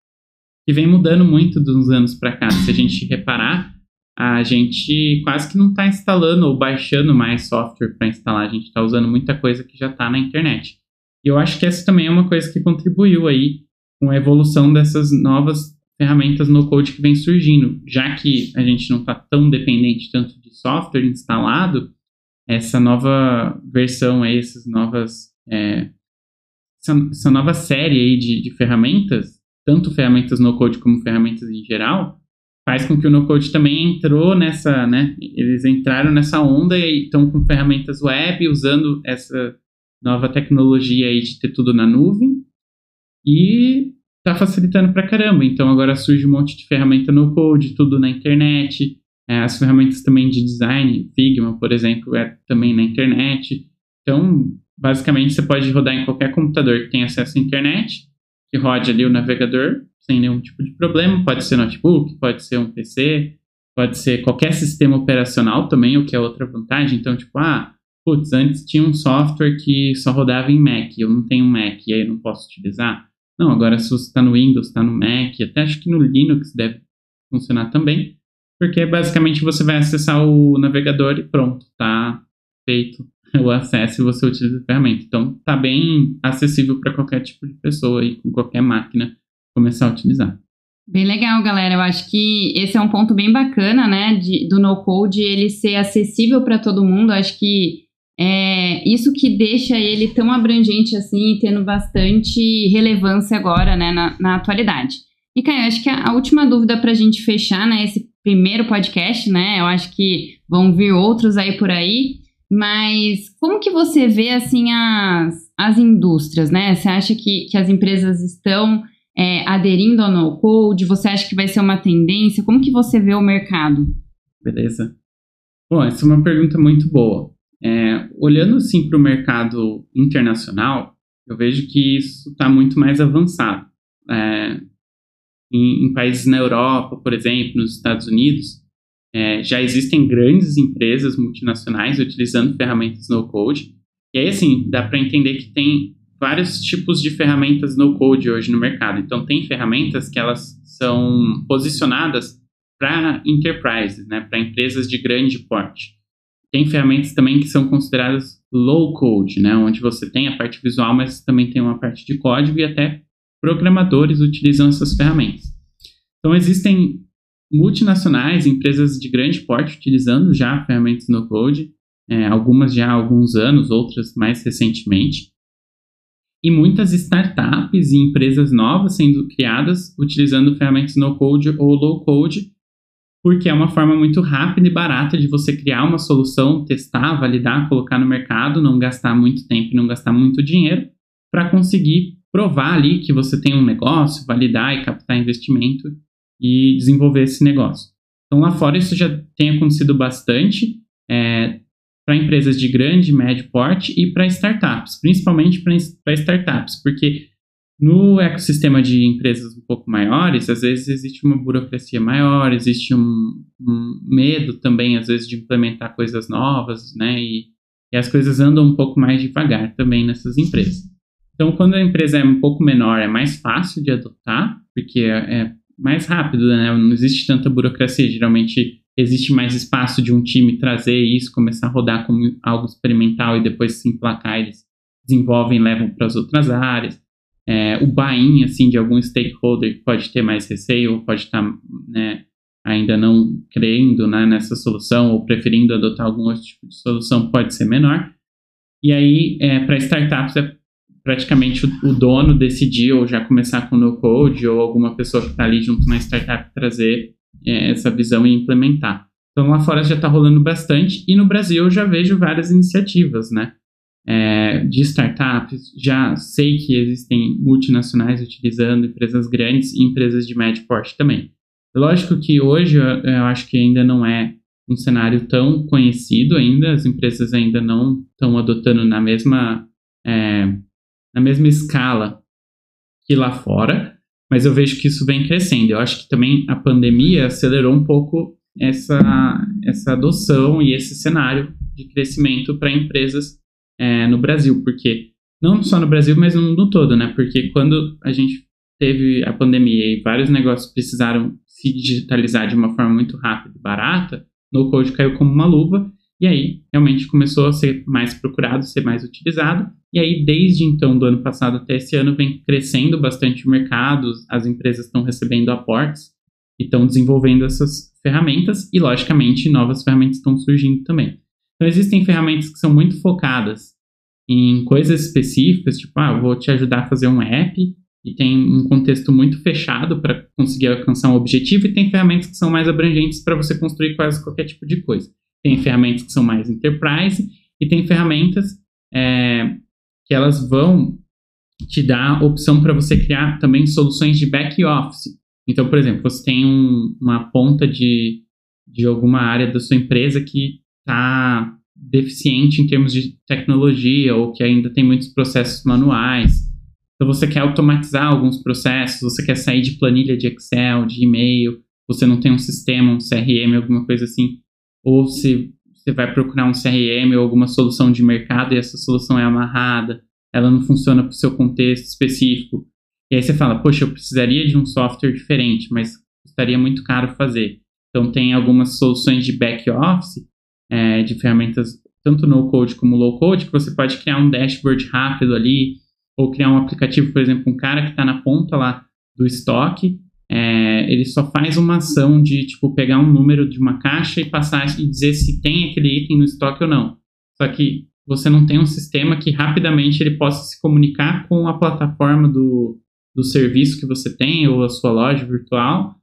que vem mudando muito dos anos para cá. Se a gente reparar, a gente quase que não está instalando ou baixando mais software para instalar. A gente está usando muita coisa que já está na internet. E eu acho que essa também é uma coisa que contribuiu aí com a evolução dessas novas ferramentas no code que vem surgindo. Já que a gente não está tão dependente tanto de software instalado, essa nova versão aí, essas novas. É, essa, essa, nova série aí de, de ferramentas, tanto ferramentas no code como ferramentas em geral, faz com que o no code também entrou nessa, né? Eles entraram nessa onda e estão com ferramentas web usando essa nova tecnologia aí de ter tudo na nuvem. E tá facilitando pra caramba. Então agora surge um monte de ferramenta no code, tudo na internet. É, as ferramentas também de design, Figma, por exemplo, é também na internet. Então, basicamente, você pode rodar em qualquer computador que tenha acesso à internet, que rode ali o navegador sem nenhum tipo de problema. Pode ser notebook, pode ser um PC, pode ser qualquer sistema operacional também, o que é outra vantagem. Então, tipo, ah, putz, antes tinha um software que só rodava em Mac, eu não tenho Mac, e aí eu não posso utilizar. Não, agora se você está no Windows, está no Mac, até acho que no Linux deve funcionar também, porque basicamente você vai acessar o navegador e pronto, está feito o acesso e você utiliza a ferramenta. Então, está bem acessível para qualquer tipo de pessoa e com qualquer máquina começar a utilizar. Bem legal, galera. Eu acho que esse é um ponto bem bacana, né, de, do no-code ele ser acessível para todo mundo. Eu acho que é isso que deixa ele tão abrangente assim, tendo bastante relevância agora, né, na, na atualidade. E, Caio, acho que a, a última dúvida para a gente fechar, né, esse primeiro podcast, né, eu acho que vão vir outros aí por aí, mas como que você vê, assim, as, as indústrias, né? Você acha que, que as empresas estão é, aderindo ao no-code? Você acha que vai ser uma tendência? Como que você vê o mercado? Beleza. Bom, essa é uma pergunta muito boa. É, olhando assim para o mercado internacional, eu vejo que isso está muito mais avançado. É, em, em, países na Europa, por exemplo, nos Estados Unidos, é, já existem grandes empresas multinacionais utilizando ferramentas no-code. E aí, assim, dá para entender que tem vários tipos de ferramentas no-code hoje no mercado. Então, tem ferramentas que elas são posicionadas para enterprises, né, para empresas de grande porte. Tem ferramentas também que são consideradas low code, né, onde você tem a parte visual, mas também tem uma parte de código e até programadores utilizam essas ferramentas. Então existem multinacionais, empresas de grande porte utilizando já ferramentas no code, é, algumas já há alguns anos, outras mais recentemente. E muitas startups e empresas novas sendo criadas utilizando ferramentas no code ou low code porque é uma forma muito rápida e barata de você criar uma solução, testar, validar, colocar no mercado, não gastar muito tempo e não gastar muito dinheiro, para conseguir provar ali que você tem um negócio, validar e captar investimento e desenvolver esse negócio. Então lá fora isso já tem acontecido bastante é, para empresas de grande e médio porte e para startups, principalmente para startups, porque no ecossistema de empresas um pouco maiores, às vezes existe uma burocracia maior, existe um, um medo também, às vezes, de implementar coisas novas, né? E, e, as coisas andam um pouco mais devagar também nessas empresas. Então, quando a empresa é um pouco menor, é mais fácil de adotar, porque é, é mais rápido, né? Não existe tanta burocracia. Geralmente existe mais espaço de um time trazer isso, começar a rodar como algo experimental e depois se emplacar, eles desenvolvem e levam para as outras áreas é, o buy-in assim, de algum stakeholder que pode ter mais receio, pode estar tá, né, ainda não crendo né, nessa solução ou preferindo adotar algum outro tipo de solução, pode ser menor. E aí, é, para startups, é praticamente o, o, dono decidir ou já começar com no-code ou alguma pessoa que está ali junto na startup trazer é, essa visão e implementar. Então, lá fora já está rolando bastante e no Brasil eu já vejo várias iniciativas, né? é, de startups, já sei que existem multinacionais utilizando empresas grandes e empresas de médio porte também. Lógico que hoje eu, eu acho que ainda não é um cenário tão conhecido ainda, as empresas ainda não estão adotando na mesma, é, na mesma escala que lá fora, mas eu vejo que isso vem crescendo. Eu acho que também a pandemia acelerou um pouco essa, essa adoção e esse cenário de crescimento para empresas é, no Brasil, porque não só no Brasil, mas no mundo todo, né? Porque quando a gente teve a pandemia e vários negócios precisaram se digitalizar de uma forma muito rápida e barata, no code caiu como uma luva e aí realmente começou a ser mais procurado, ser mais utilizado. E aí desde então do ano passado até esse ano vem crescendo bastante o mercado, as empresas estão recebendo aportes e estão desenvolvendo essas ferramentas e logicamente novas ferramentas estão surgindo também. Então, existem ferramentas que são muito focadas em coisas específicas, tipo, ah, vou te ajudar a fazer um app, e tem um contexto muito fechado para conseguir alcançar um objetivo, e tem ferramentas que são mais abrangentes para você construir quase qualquer tipo de coisa. Tem ferramentas que são mais enterprise, e tem ferramentas é, que elas vão te dar opção para você criar também soluções de back office. Então, por exemplo, você tem um, uma ponta de, de alguma área da sua empresa que está deficiente em termos de tecnologia ou que ainda tem muitos processos manuais. Então você quer automatizar alguns processos, você quer sair de planilha de Excel, de e-mail, você não tem um sistema, um CRM, alguma coisa assim, ou se você vai procurar um CRM ou alguma solução de mercado e essa solução é amarrada, ela não funciona para o seu contexto específico. E aí você fala, poxa, eu precisaria de um software diferente, mas custaria muito caro fazer. Então tem algumas soluções de back office é, de ferramentas tanto no code como low code, que você pode criar um dashboard rápido ali, ou criar um aplicativo, por exemplo, um cara que está na ponta lá do estoque, é, ele só faz uma ação de tipo pegar um número de uma caixa e passar e dizer se tem aquele item no estoque ou não. Só que você não tem um sistema que rapidamente ele possa se comunicar com a plataforma do, do serviço que você tem ou a sua loja virtual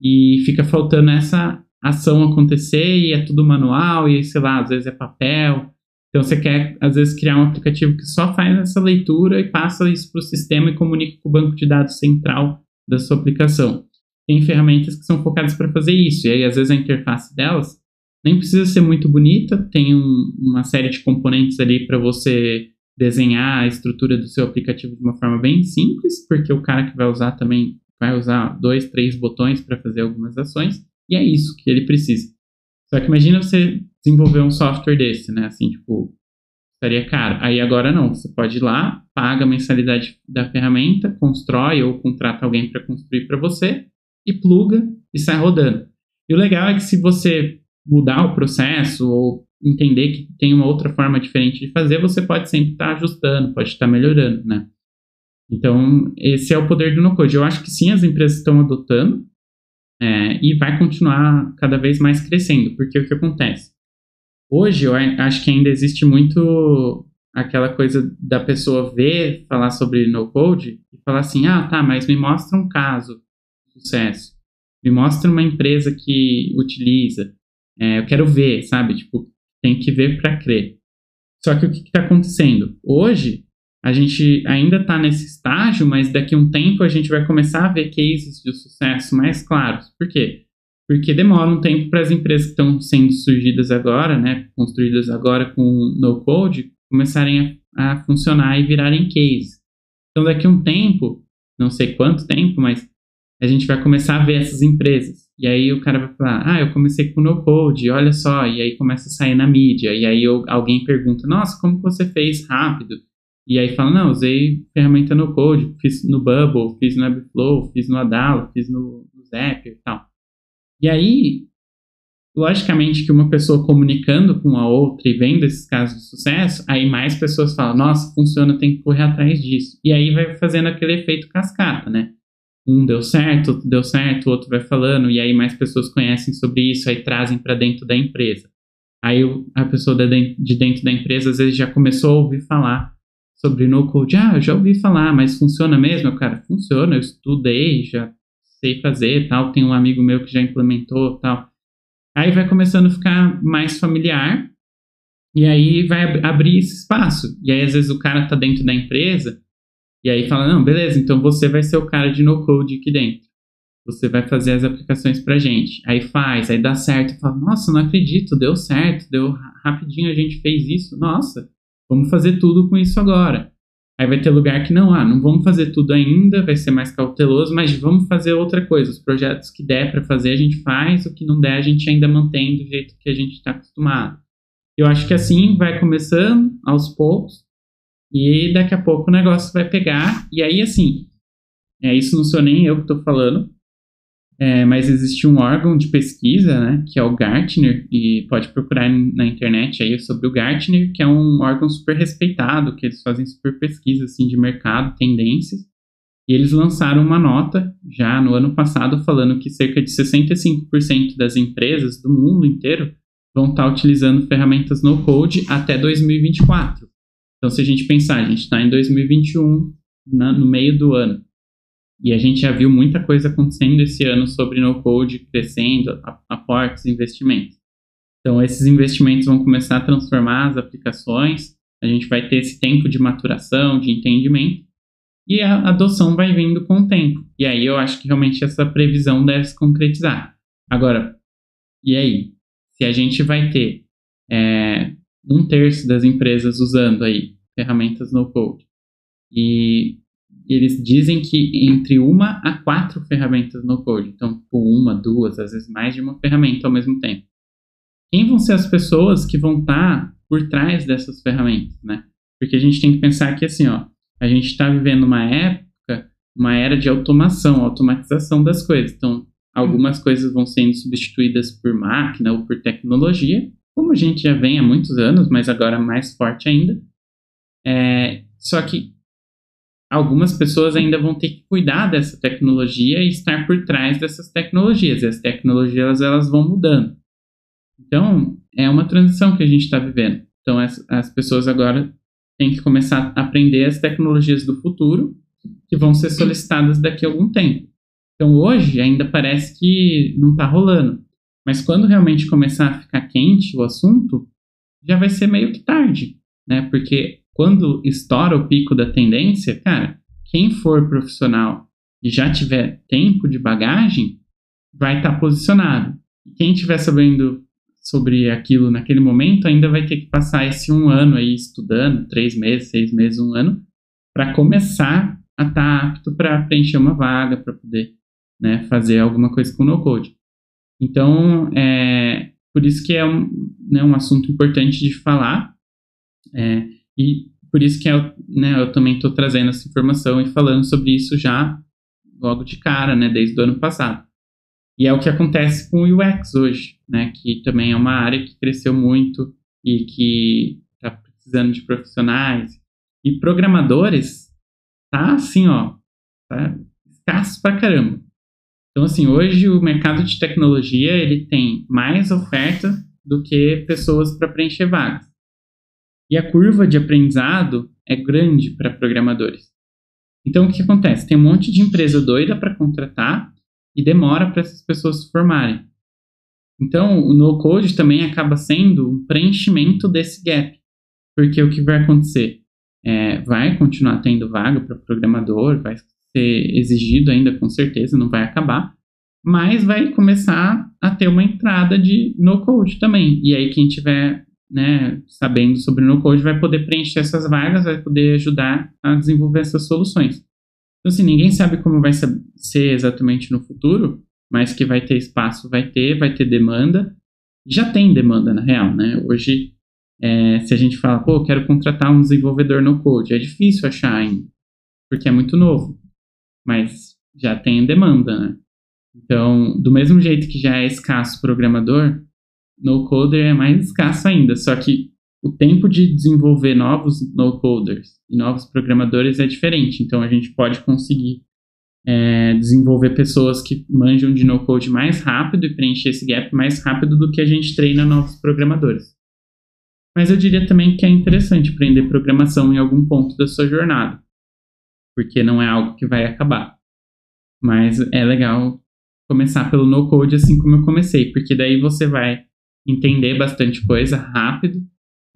e fica faltando essa ação acontecer e é tudo manual e sei lá, às vezes é papel. Então você quer às vezes criar um aplicativo que só faz essa leitura e passa isso para o sistema e comunica com o banco de dados central da sua aplicação. Tem ferramentas que são focadas para fazer isso e aí às vezes a interface delas nem precisa ser muito bonita, tem um, uma série de componentes ali para você desenhar a estrutura do seu aplicativo de uma forma bem simples, porque o cara que vai usar também vai usar dois, três botões para fazer algumas ações, e é isso que ele precisa. Só que imagina você desenvolver um software desse, né? Assim, tipo, estaria caro. Aí agora não, você pode ir lá, paga a mensalidade da ferramenta, constrói ou contrata alguém para construir para você e pluga e sai rodando. E o legal é que se você mudar o processo ou entender que tem uma outra forma diferente de fazer, você pode sempre estar tá ajustando, pode estar tá melhorando, né? Então, esse é o poder do no-code. Eu acho que sim, as empresas estão adotando é, e vai continuar cada vez mais crescendo, porque o que acontece? Hoje, eu acho que ainda existe muito aquela coisa da pessoa ver, falar sobre no-code e falar assim, ah, tá, mas me mostra um caso sucesso, me mostra uma empresa que utiliza, é, eu quero ver, sabe? Tipo, tem que ver para crer. Só que o que está acontecendo? Hoje, a gente ainda está nesse estágio, mas daqui a um tempo a gente vai começar a ver cases de sucesso mais claros. Por quê? Porque demora um tempo para as empresas que estão sendo surgidas agora, né, construídas agora com no code, começarem a, a funcionar e virarem cases. Então, daqui a um tempo, não sei quanto tempo, mas a gente vai começar a ver essas empresas. E aí o cara vai falar, ah, eu comecei com no code, olha só, e aí começa a sair na mídia, e aí eu, alguém pergunta, nossa, como você fez rápido? E aí fala, não, usei ferramenta no code, fiz no Bubble, fiz no Webflow, fiz no Adalo, fiz no, no Zapier e tal. E aí, logicamente que uma pessoa comunicando com a outra e vendo esses casos de sucesso, aí mais pessoas falam, nossa, funciona, tem que correr atrás disso. E aí vai fazendo aquele efeito cascata, né? Um deu certo, outro deu certo, o outro vai falando, e aí mais pessoas conhecem sobre isso, aí trazem para dentro da empresa. Aí a pessoa de dentro da empresa às vezes já começou a ouvir falar sobre no code. Ah, eu já ouvi falar, mas funciona mesmo? Cara, funciona, eu estudei, já sei fazer, tal, tem um amigo meu que já implementou, tal. Aí vai começando a ficar mais familiar, e aí vai abrir esse espaço. E aí às vezes o cara tá dentro da empresa, e aí fala, não, beleza, então você vai ser o cara de no-code aqui dentro. Você vai fazer as aplicações pra gente. Aí faz, aí dá certo. Fala, nossa, não acredito, deu certo, deu rapidinho a gente fez isso. Nossa, vamos fazer tudo com isso agora. Aí vai ter lugar que não, ah, não vamos fazer tudo ainda, vai ser mais cauteloso, mas vamos fazer outra coisa. Os projetos que der para fazer a gente faz, o que não der a gente ainda mantém do jeito que a gente está acostumado. Eu acho que assim vai começando aos poucos e daqui a pouco o negócio vai pegar. E aí, assim, é, isso não sou nem eu que estou falando, é, mas existe um órgão de pesquisa, né, que é o Gartner, e pode procurar na internet aí sobre o Gartner, que é um órgão super respeitado, que eles fazem super pesquisa, assim, de mercado, tendências, e eles lançaram uma nota já no ano passado falando que cerca de 65% das empresas do mundo inteiro vão estar utilizando ferramentas no code até 2024. Então, se a gente pensar, a gente está em 2021, na, no meio do ano, e a gente já viu muita coisa acontecendo esse ano sobre no-code crescendo, aportes, investimentos. Então, esses investimentos vão começar a transformar as aplicações, a gente vai ter esse tempo de maturação, de entendimento, e a adoção vai vindo com o tempo. E aí eu acho que realmente essa previsão deve se concretizar. Agora, e aí? Se a gente vai ter é, um terço das empresas usando aí ferramentas no code. E eles dizem que entre uma a quatro ferramentas no code. Então, por uma, duas, às vezes mais de uma ferramenta ao mesmo tempo. Quem vão ser as pessoas que vão estar por trás dessas ferramentas, né? Porque a gente tem que pensar que assim, ó, a gente está vivendo uma época, uma era de automação, automatização das coisas. Então, algumas coisas vão sendo substituídas por máquina ou por tecnologia, como a gente já vem há muitos anos, mas agora mais forte ainda. É, só que algumas pessoas ainda vão ter que cuidar dessa tecnologia e estar por trás dessas tecnologias. E as tecnologias elas vão mudando. Então, é uma transição que a gente está vivendo. Então, as, as pessoas agora têm que começar a aprender as tecnologias do futuro que vão ser solicitadas daqui a algum tempo. Então, hoje ainda parece que não está rolando. Mas quando realmente começar a ficar quente o assunto, já vai ser meio que tarde, né? Porque quando estoura o pico da tendência, cara, quem for profissional e já tiver tempo de bagagem, vai estar tá posicionado. Quem estiver sabendo sobre aquilo naquele momento ainda vai ter que passar esse um ano aí estudando, três meses, seis meses, um ano, para começar a estar tá apto para preencher uma vaga, para poder né, fazer alguma coisa com o no-code. Então, é, por isso que é um, né, um assunto importante de falar, é, e por isso que eu, né, eu também estou trazendo essa informação e falando sobre isso já logo de cara, né, desde o ano passado. E é o que acontece com o UX hoje, né, que também é uma área que cresceu muito e que está precisando de profissionais. E programadores, tá assim, ó, tá escasso pra caramba. Então, assim, hoje o mercado de tecnologia, ele tem mais oferta do que pessoas para preencher vagas. E a curva de aprendizado é grande para programadores. Então, o que acontece? Tem um monte de empresa doida para contratar e demora para essas pessoas se formarem. Então, o no-code também acaba sendo um preenchimento desse gap. Porque o que vai acontecer? É, vai continuar tendo vaga para programador, vai ser exigido ainda com certeza, não vai acabar, mas vai começar a ter uma entrada de no-code também. E aí quem tiver né, sabendo sobre no-code vai poder preencher essas vagas, vai poder ajudar a desenvolver essas soluções. Então, assim, ninguém sabe como vai ser exatamente no futuro, mas que vai ter espaço, vai ter, vai ter demanda. Já tem demanda, na real, né? Hoje, é, se a gente fala, pô, quero contratar um desenvolvedor no code, é difícil achar ainda, porque é muito novo mas já tem demanda, né? Então, do mesmo jeito que já é escasso programador, no coder é mais escasso ainda, só que o tempo de desenvolver novos no coders e novos programadores é diferente, então a gente pode conseguir é, desenvolver pessoas que manjam de no code mais rápido e preencher esse gap mais rápido do que a gente treina novos programadores. Mas eu diria também que é interessante aprender programação em algum ponto da sua jornada porque não é algo que vai acabar. Mas é legal começar pelo no code assim como eu comecei, porque daí você vai entender bastante coisa rápido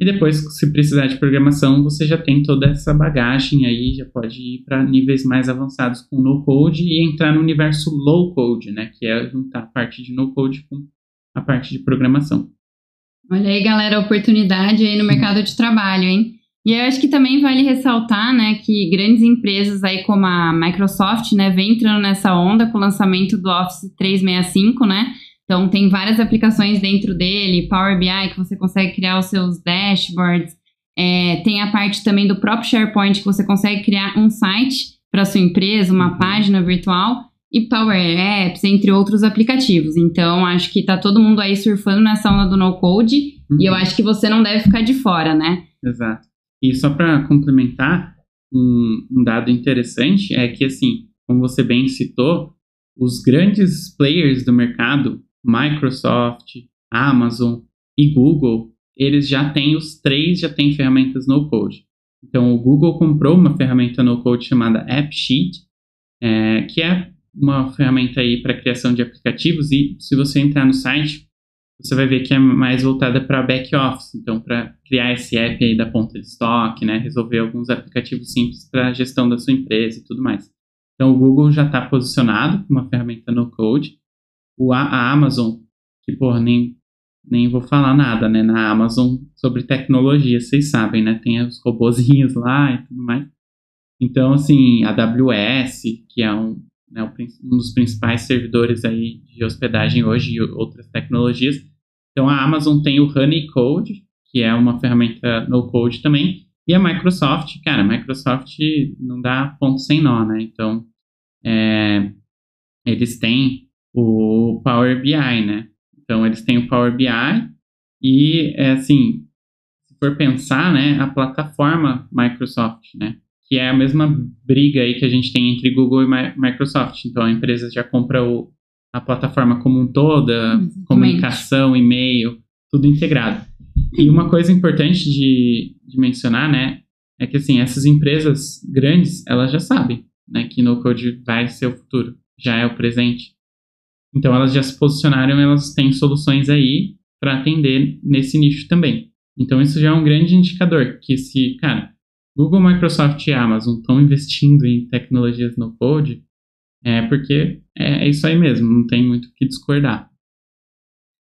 e depois, se precisar de programação, você já tem toda essa bagagem aí, já pode ir para níveis mais avançados com no code e entrar no universo low code, né, que é juntar a parte de no code com a parte de programação. Olha aí, galera, oportunidade aí no mercado de trabalho, hein? E eu acho que também vale ressaltar, né, que grandes empresas aí como a Microsoft, né, vem entrando nessa onda com o lançamento do Office 365, né? Então tem várias aplicações dentro dele, Power BI que você consegue criar os seus dashboards. É, tem a parte também do próprio SharePoint que você consegue criar um site para sua empresa, uma uhum. página virtual e Power Apps, entre outros aplicativos. Então, acho que está todo mundo aí surfando nessa onda do no code uhum. e eu uhum. acho que você não deve ficar de fora, né? Exato. E só para complementar, um, um, dado interessante é que, assim, como você bem citou, os grandes players do mercado, Microsoft, Amazon e Google, eles já têm, os três já têm ferramentas no-code. Então, o Google comprou uma ferramenta no-code chamada AppSheet, é, que é uma ferramenta aí para criação de aplicativos e se você entrar no site, você vai ver que é mais voltada para back office, então para criar esse app aí da ponta de estoque, né, resolver alguns aplicativos simples para gestão da sua empresa e tudo mais. Então o Google já está posicionado com uma ferramenta no code. O, a Amazon, que por nem nem vou falar nada, né, na Amazon sobre tecnologia, vocês sabem, né, tem os robozinhos lá e tudo mais. Então, assim, a AWS, que é um, né, um dos principais servidores aí de hospedagem hoje e outras tecnologias, então a Amazon tem o Honeycode, que é uma ferramenta no code também, e a Microsoft, cara, a Microsoft não dá ponto sem nó, né? Então é, eles têm o Power BI, né? Então eles têm o Power BI e é assim, se for pensar, né, a plataforma Microsoft, né? Que é a mesma briga aí que a gente tem entre Google e Microsoft. Então a empresa já compra o, a plataforma como um toda, Exatamente. comunicação, e-mail, tudo integrado. E uma coisa importante de, de mencionar, né, é que assim, essas empresas grandes, elas já sabem, né, que no code vai ser o futuro, já é o presente. Então elas já se posicionaram, elas têm soluções aí para atender nesse nicho também. Então isso já é um grande indicador que se, cara, Google, Microsoft e Amazon estão investindo em tecnologias no code, é porque é, isso aí mesmo, não tem muito o que discordar.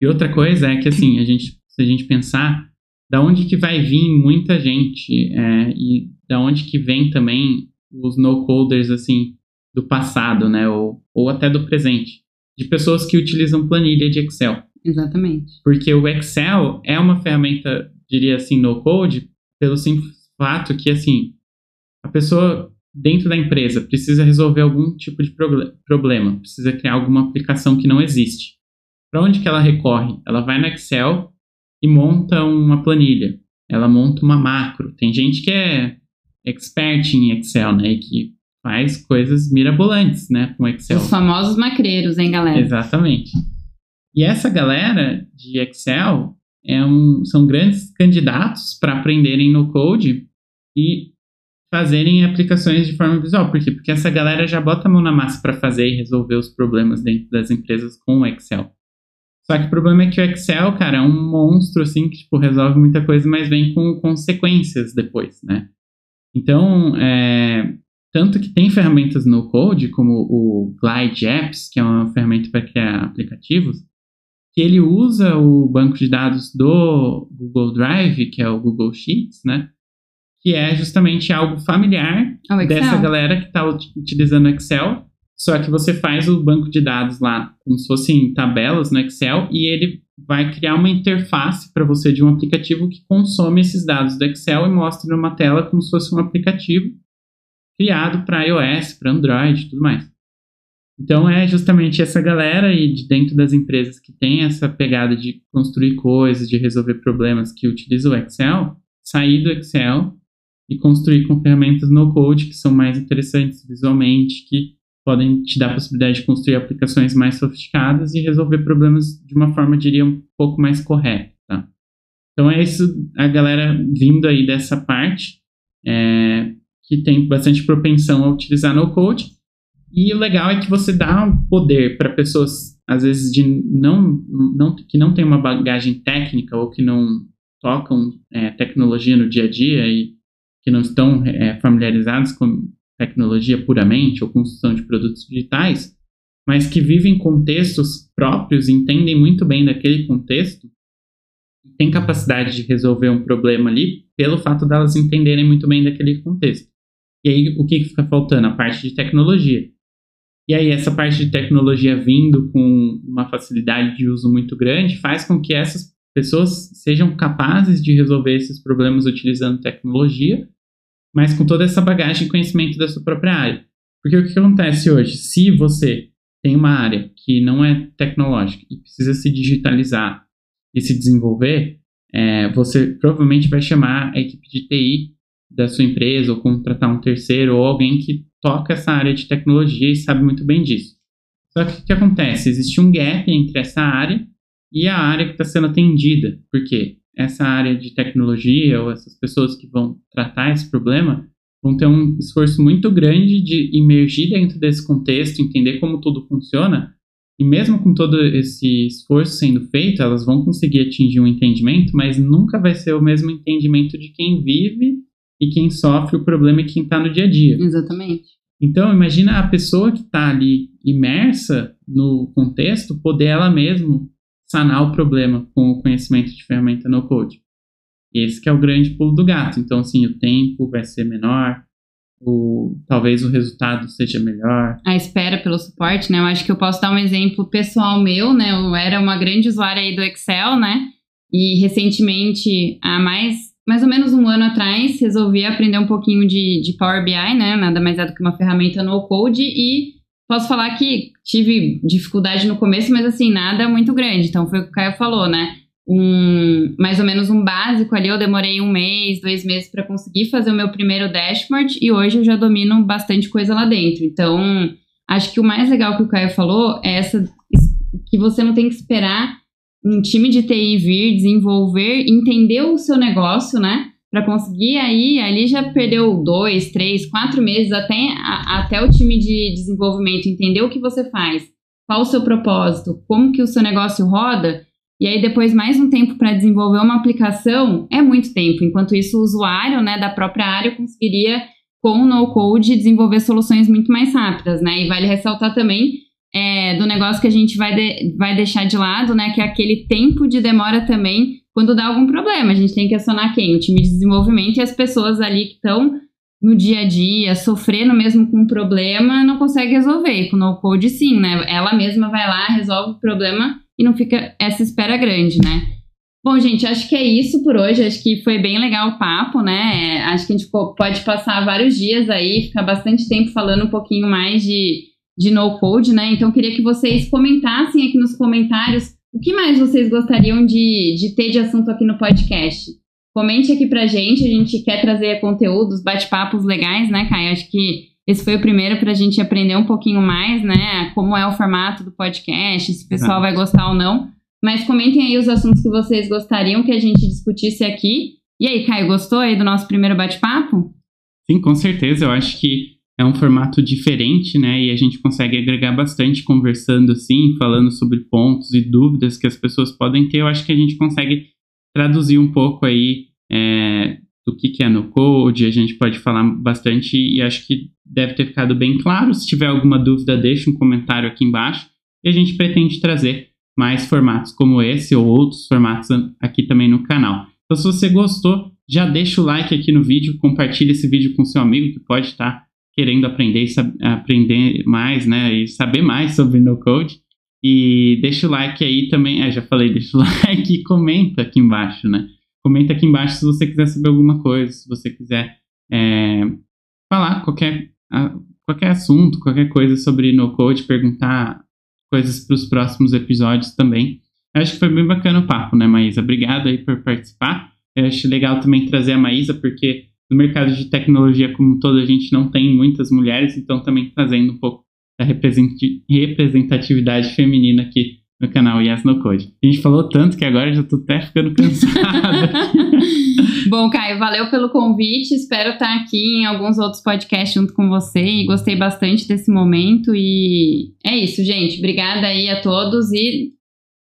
E outra coisa é que assim, a gente, se a gente pensar da onde que vai vir muita gente é, e da onde que vem também os no-coders assim do passado, né, ou, ou até do presente, de pessoas que utilizam planilha de Excel. Exatamente. Porque o Excel é uma ferramenta, diria assim, no-code, pelo simples fato que assim a pessoa dentro da empresa precisa resolver algum tipo de problema, precisa criar alguma aplicação que não existe. Para onde que ela recorre? Ela vai no Excel e monta uma planilha. Ela monta uma macro. Tem gente que é expert em Excel, né? E que faz coisas mirabolantes, né? Com Excel. Os famosos macreiros, hein, galera? Exatamente. E essa galera de Excel é um, são grandes candidatos para aprenderem no code e fazerem aplicações de forma visual. Por quê? Porque essa galera já bota a mão na massa para fazer e resolver os problemas dentro das empresas com o Excel. Só que o problema é que o Excel, cara, é um monstro, assim, que, tipo, resolve muita coisa, mas vem com consequências depois, né? Então, é, tanto que tem ferramentas no Code, como o Glide Apps, que é uma ferramenta para criar aplicativos, que ele usa o banco de dados do Google Drive, que é o Google Sheets, né? Que é justamente algo familiar dessa galera que está utilizando o Excel só que você faz o banco de dados lá como se fossem tabelas no Excel e ele vai criar uma interface para você de um aplicativo que consome esses dados do Excel e mostra numa tela como se fosse um aplicativo criado para iOS, para Android e tudo mais. Então é justamente essa galera e de dentro das empresas que tem essa pegada de construir coisas, de resolver problemas que utiliza o Excel, sair do Excel e construir com ferramentas no code que são mais interessantes visualmente, que podem te dar a possibilidade de construir aplicações mais sofisticadas e resolver problemas de uma forma, diria, um pouco mais correta. Então é isso, a galera vindo aí dessa parte, é, que tem bastante propensão a utilizar no code. E o legal é que você dá um poder para pessoas, às vezes, de não, não, que não tem uma bagagem técnica ou que não tocam é, tecnologia no dia a dia e que não estão é, familiarizados com tecnologia puramente ou construção de produtos digitais, mas que vivem contextos próprios, entendem muito bem daquele contexto, têm capacidade de resolver um problema ali pelo fato delas entenderem muito bem daquele contexto. E aí, o que fica faltando? A parte de tecnologia. E aí, essa parte de tecnologia vindo com uma facilidade de uso muito grande faz com que essas pessoas sejam capazes de resolver esses problemas utilizando tecnologia mas com toda essa bagagem e conhecimento da sua própria área. Porque o que acontece hoje? Se você tem uma área que não é tecnológica e precisa se digitalizar e se desenvolver, é, você provavelmente vai chamar a equipe de TI da sua empresa ou contratar um terceiro ou alguém que toca essa área de tecnologia e sabe muito bem disso. Só que o que acontece? Existe um gap entre essa área e a área que está sendo atendida. Por quê? Essa área de tecnologia ou essas pessoas que vão tratar esse problema vão ter um esforço muito grande de emergir dentro desse contexto, entender como tudo funciona, e mesmo com todo esse esforço sendo feito, elas vão conseguir atingir um entendimento, mas nunca vai ser o mesmo entendimento de quem vive e quem sofre o problema e quem está no dia a dia. Exatamente. Então, imagina a pessoa que está ali imersa no contexto poder ela mesma sanar o problema com o conhecimento de ferramenta no code. Esse que é o grande pulo do gato. Então, assim, o tempo vai ser menor, o, talvez o resultado seja melhor. A espera pelo suporte, né? Eu acho que eu posso dar um exemplo pessoal meu, né? Eu era uma grande usuária aí do Excel, né? E recentemente, há mais, mais ou menos um ano atrás, resolvi aprender um pouquinho de, de Power BI, né? Nada mais é do que uma ferramenta no code e posso falar que tive dificuldade no começo, mas assim, nada muito grande. Então foi o que o Caio falou, né? Um, mais ou menos um básico ali, eu demorei um mês, dois meses para conseguir fazer o meu primeiro dashboard e hoje eu já domino bastante coisa lá dentro. Então, acho que o mais legal que o Caio falou é essa que você não tem que esperar um time de TI vir, desenvolver, entender o seu negócio, né? Para conseguir aí, ali já perdeu dois, três, quatro meses até, a, até o time de desenvolvimento entender o que você faz, qual o seu propósito, como que o seu negócio roda, e aí depois mais um tempo para desenvolver uma aplicação, é muito tempo. Enquanto isso, o usuário né, da própria área conseguiria, com o no-code, desenvolver soluções muito mais rápidas, né? E vale ressaltar também é, do negócio que a gente vai, de, vai deixar de lado, né? Que é aquele tempo de demora também quando dá algum problema. A gente tem que acionar quem? O time de desenvolvimento e as pessoas ali que estão no dia a dia, sofrendo mesmo com um problema, não consegue resolver. E com o no-code, sim, né? Ela mesma vai lá, resolve o problema e não fica essa espera grande, né? Bom, gente, acho que é isso por hoje. Acho que foi bem legal o papo, né? Acho que a gente pode passar vários dias aí, ficar bastante tempo falando um pouquinho mais de de no code, né? Então queria que vocês comentassem aqui nos comentários o que mais vocês gostariam de, de ter de assunto aqui no podcast. Comente aqui pra gente, a gente quer trazer conteúdos, bate-papos legais, né, Caio? Acho que esse foi o primeiro para a gente aprender um pouquinho mais, né? Como é o formato do podcast, se o pessoal vai gostar ou não. Mas comentem aí os assuntos que vocês gostariam que a gente discutisse aqui. E aí, Caio, gostou aí do nosso primeiro bate-papo? Sim, com certeza. Eu acho que é um formato diferente, né? E a gente consegue agregar bastante conversando assim, falando sobre pontos e dúvidas que as pessoas podem ter. Eu acho que a gente consegue traduzir um pouco aí é, do que, que é no code, a gente pode falar bastante e acho que deve ter ficado bem claro. Se tiver alguma dúvida, deixe um comentário aqui embaixo e a gente pretende trazer mais formatos como esse ou outros formatos aqui também no canal. Então, se você gostou, já deixa o like aqui no vídeo, compartilhe esse vídeo com seu amigo que pode estar querendo aprender aprender mais, né, e saber mais sobre no code. E deixa o like aí também, é, já falei, deixa o like e comenta aqui embaixo, né? Comenta aqui embaixo se você quiser saber alguma coisa, se você quiser é, falar qualquer, qualquer assunto, qualquer coisa sobre no code, perguntar coisas para os próximos episódios também. Eu acho que foi bem bacana o papo, né, Maísa? Obrigado aí por participar. Eu acho legal também trazer a Maísa, porque no mercado de tecnologia como todo a gente não tem muitas mulheres, então também trazendo um pouco da representatividade feminina aqui no canal Yes No Code. A gente falou tanto que agora já tô até ficando cansada. Bom, Caio, valeu pelo convite. Espero estar aqui em alguns outros podcasts junto com você e gostei bastante desse momento. E é isso, gente. Obrigada aí a todos e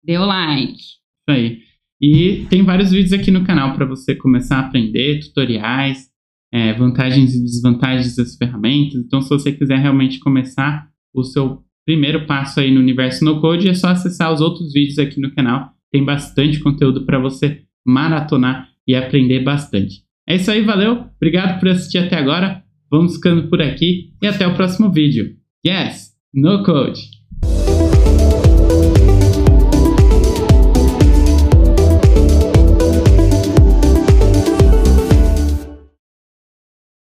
dê o like. Isso aí. E tem vários vídeos aqui no canal para você começar a aprender, tutoriais, é, vantagens e desvantagens das ferramentas. Então, se você quiser realmente começar o seu primeiro passo aí no universo no code, é só acessar os outros vídeos aqui no canal. Tem bastante conteúdo para você maratonar e aprender bastante. É isso aí, valeu. Obrigado por assistir até agora. Vamos ficando por aqui e até o próximo vídeo. Yes, no code.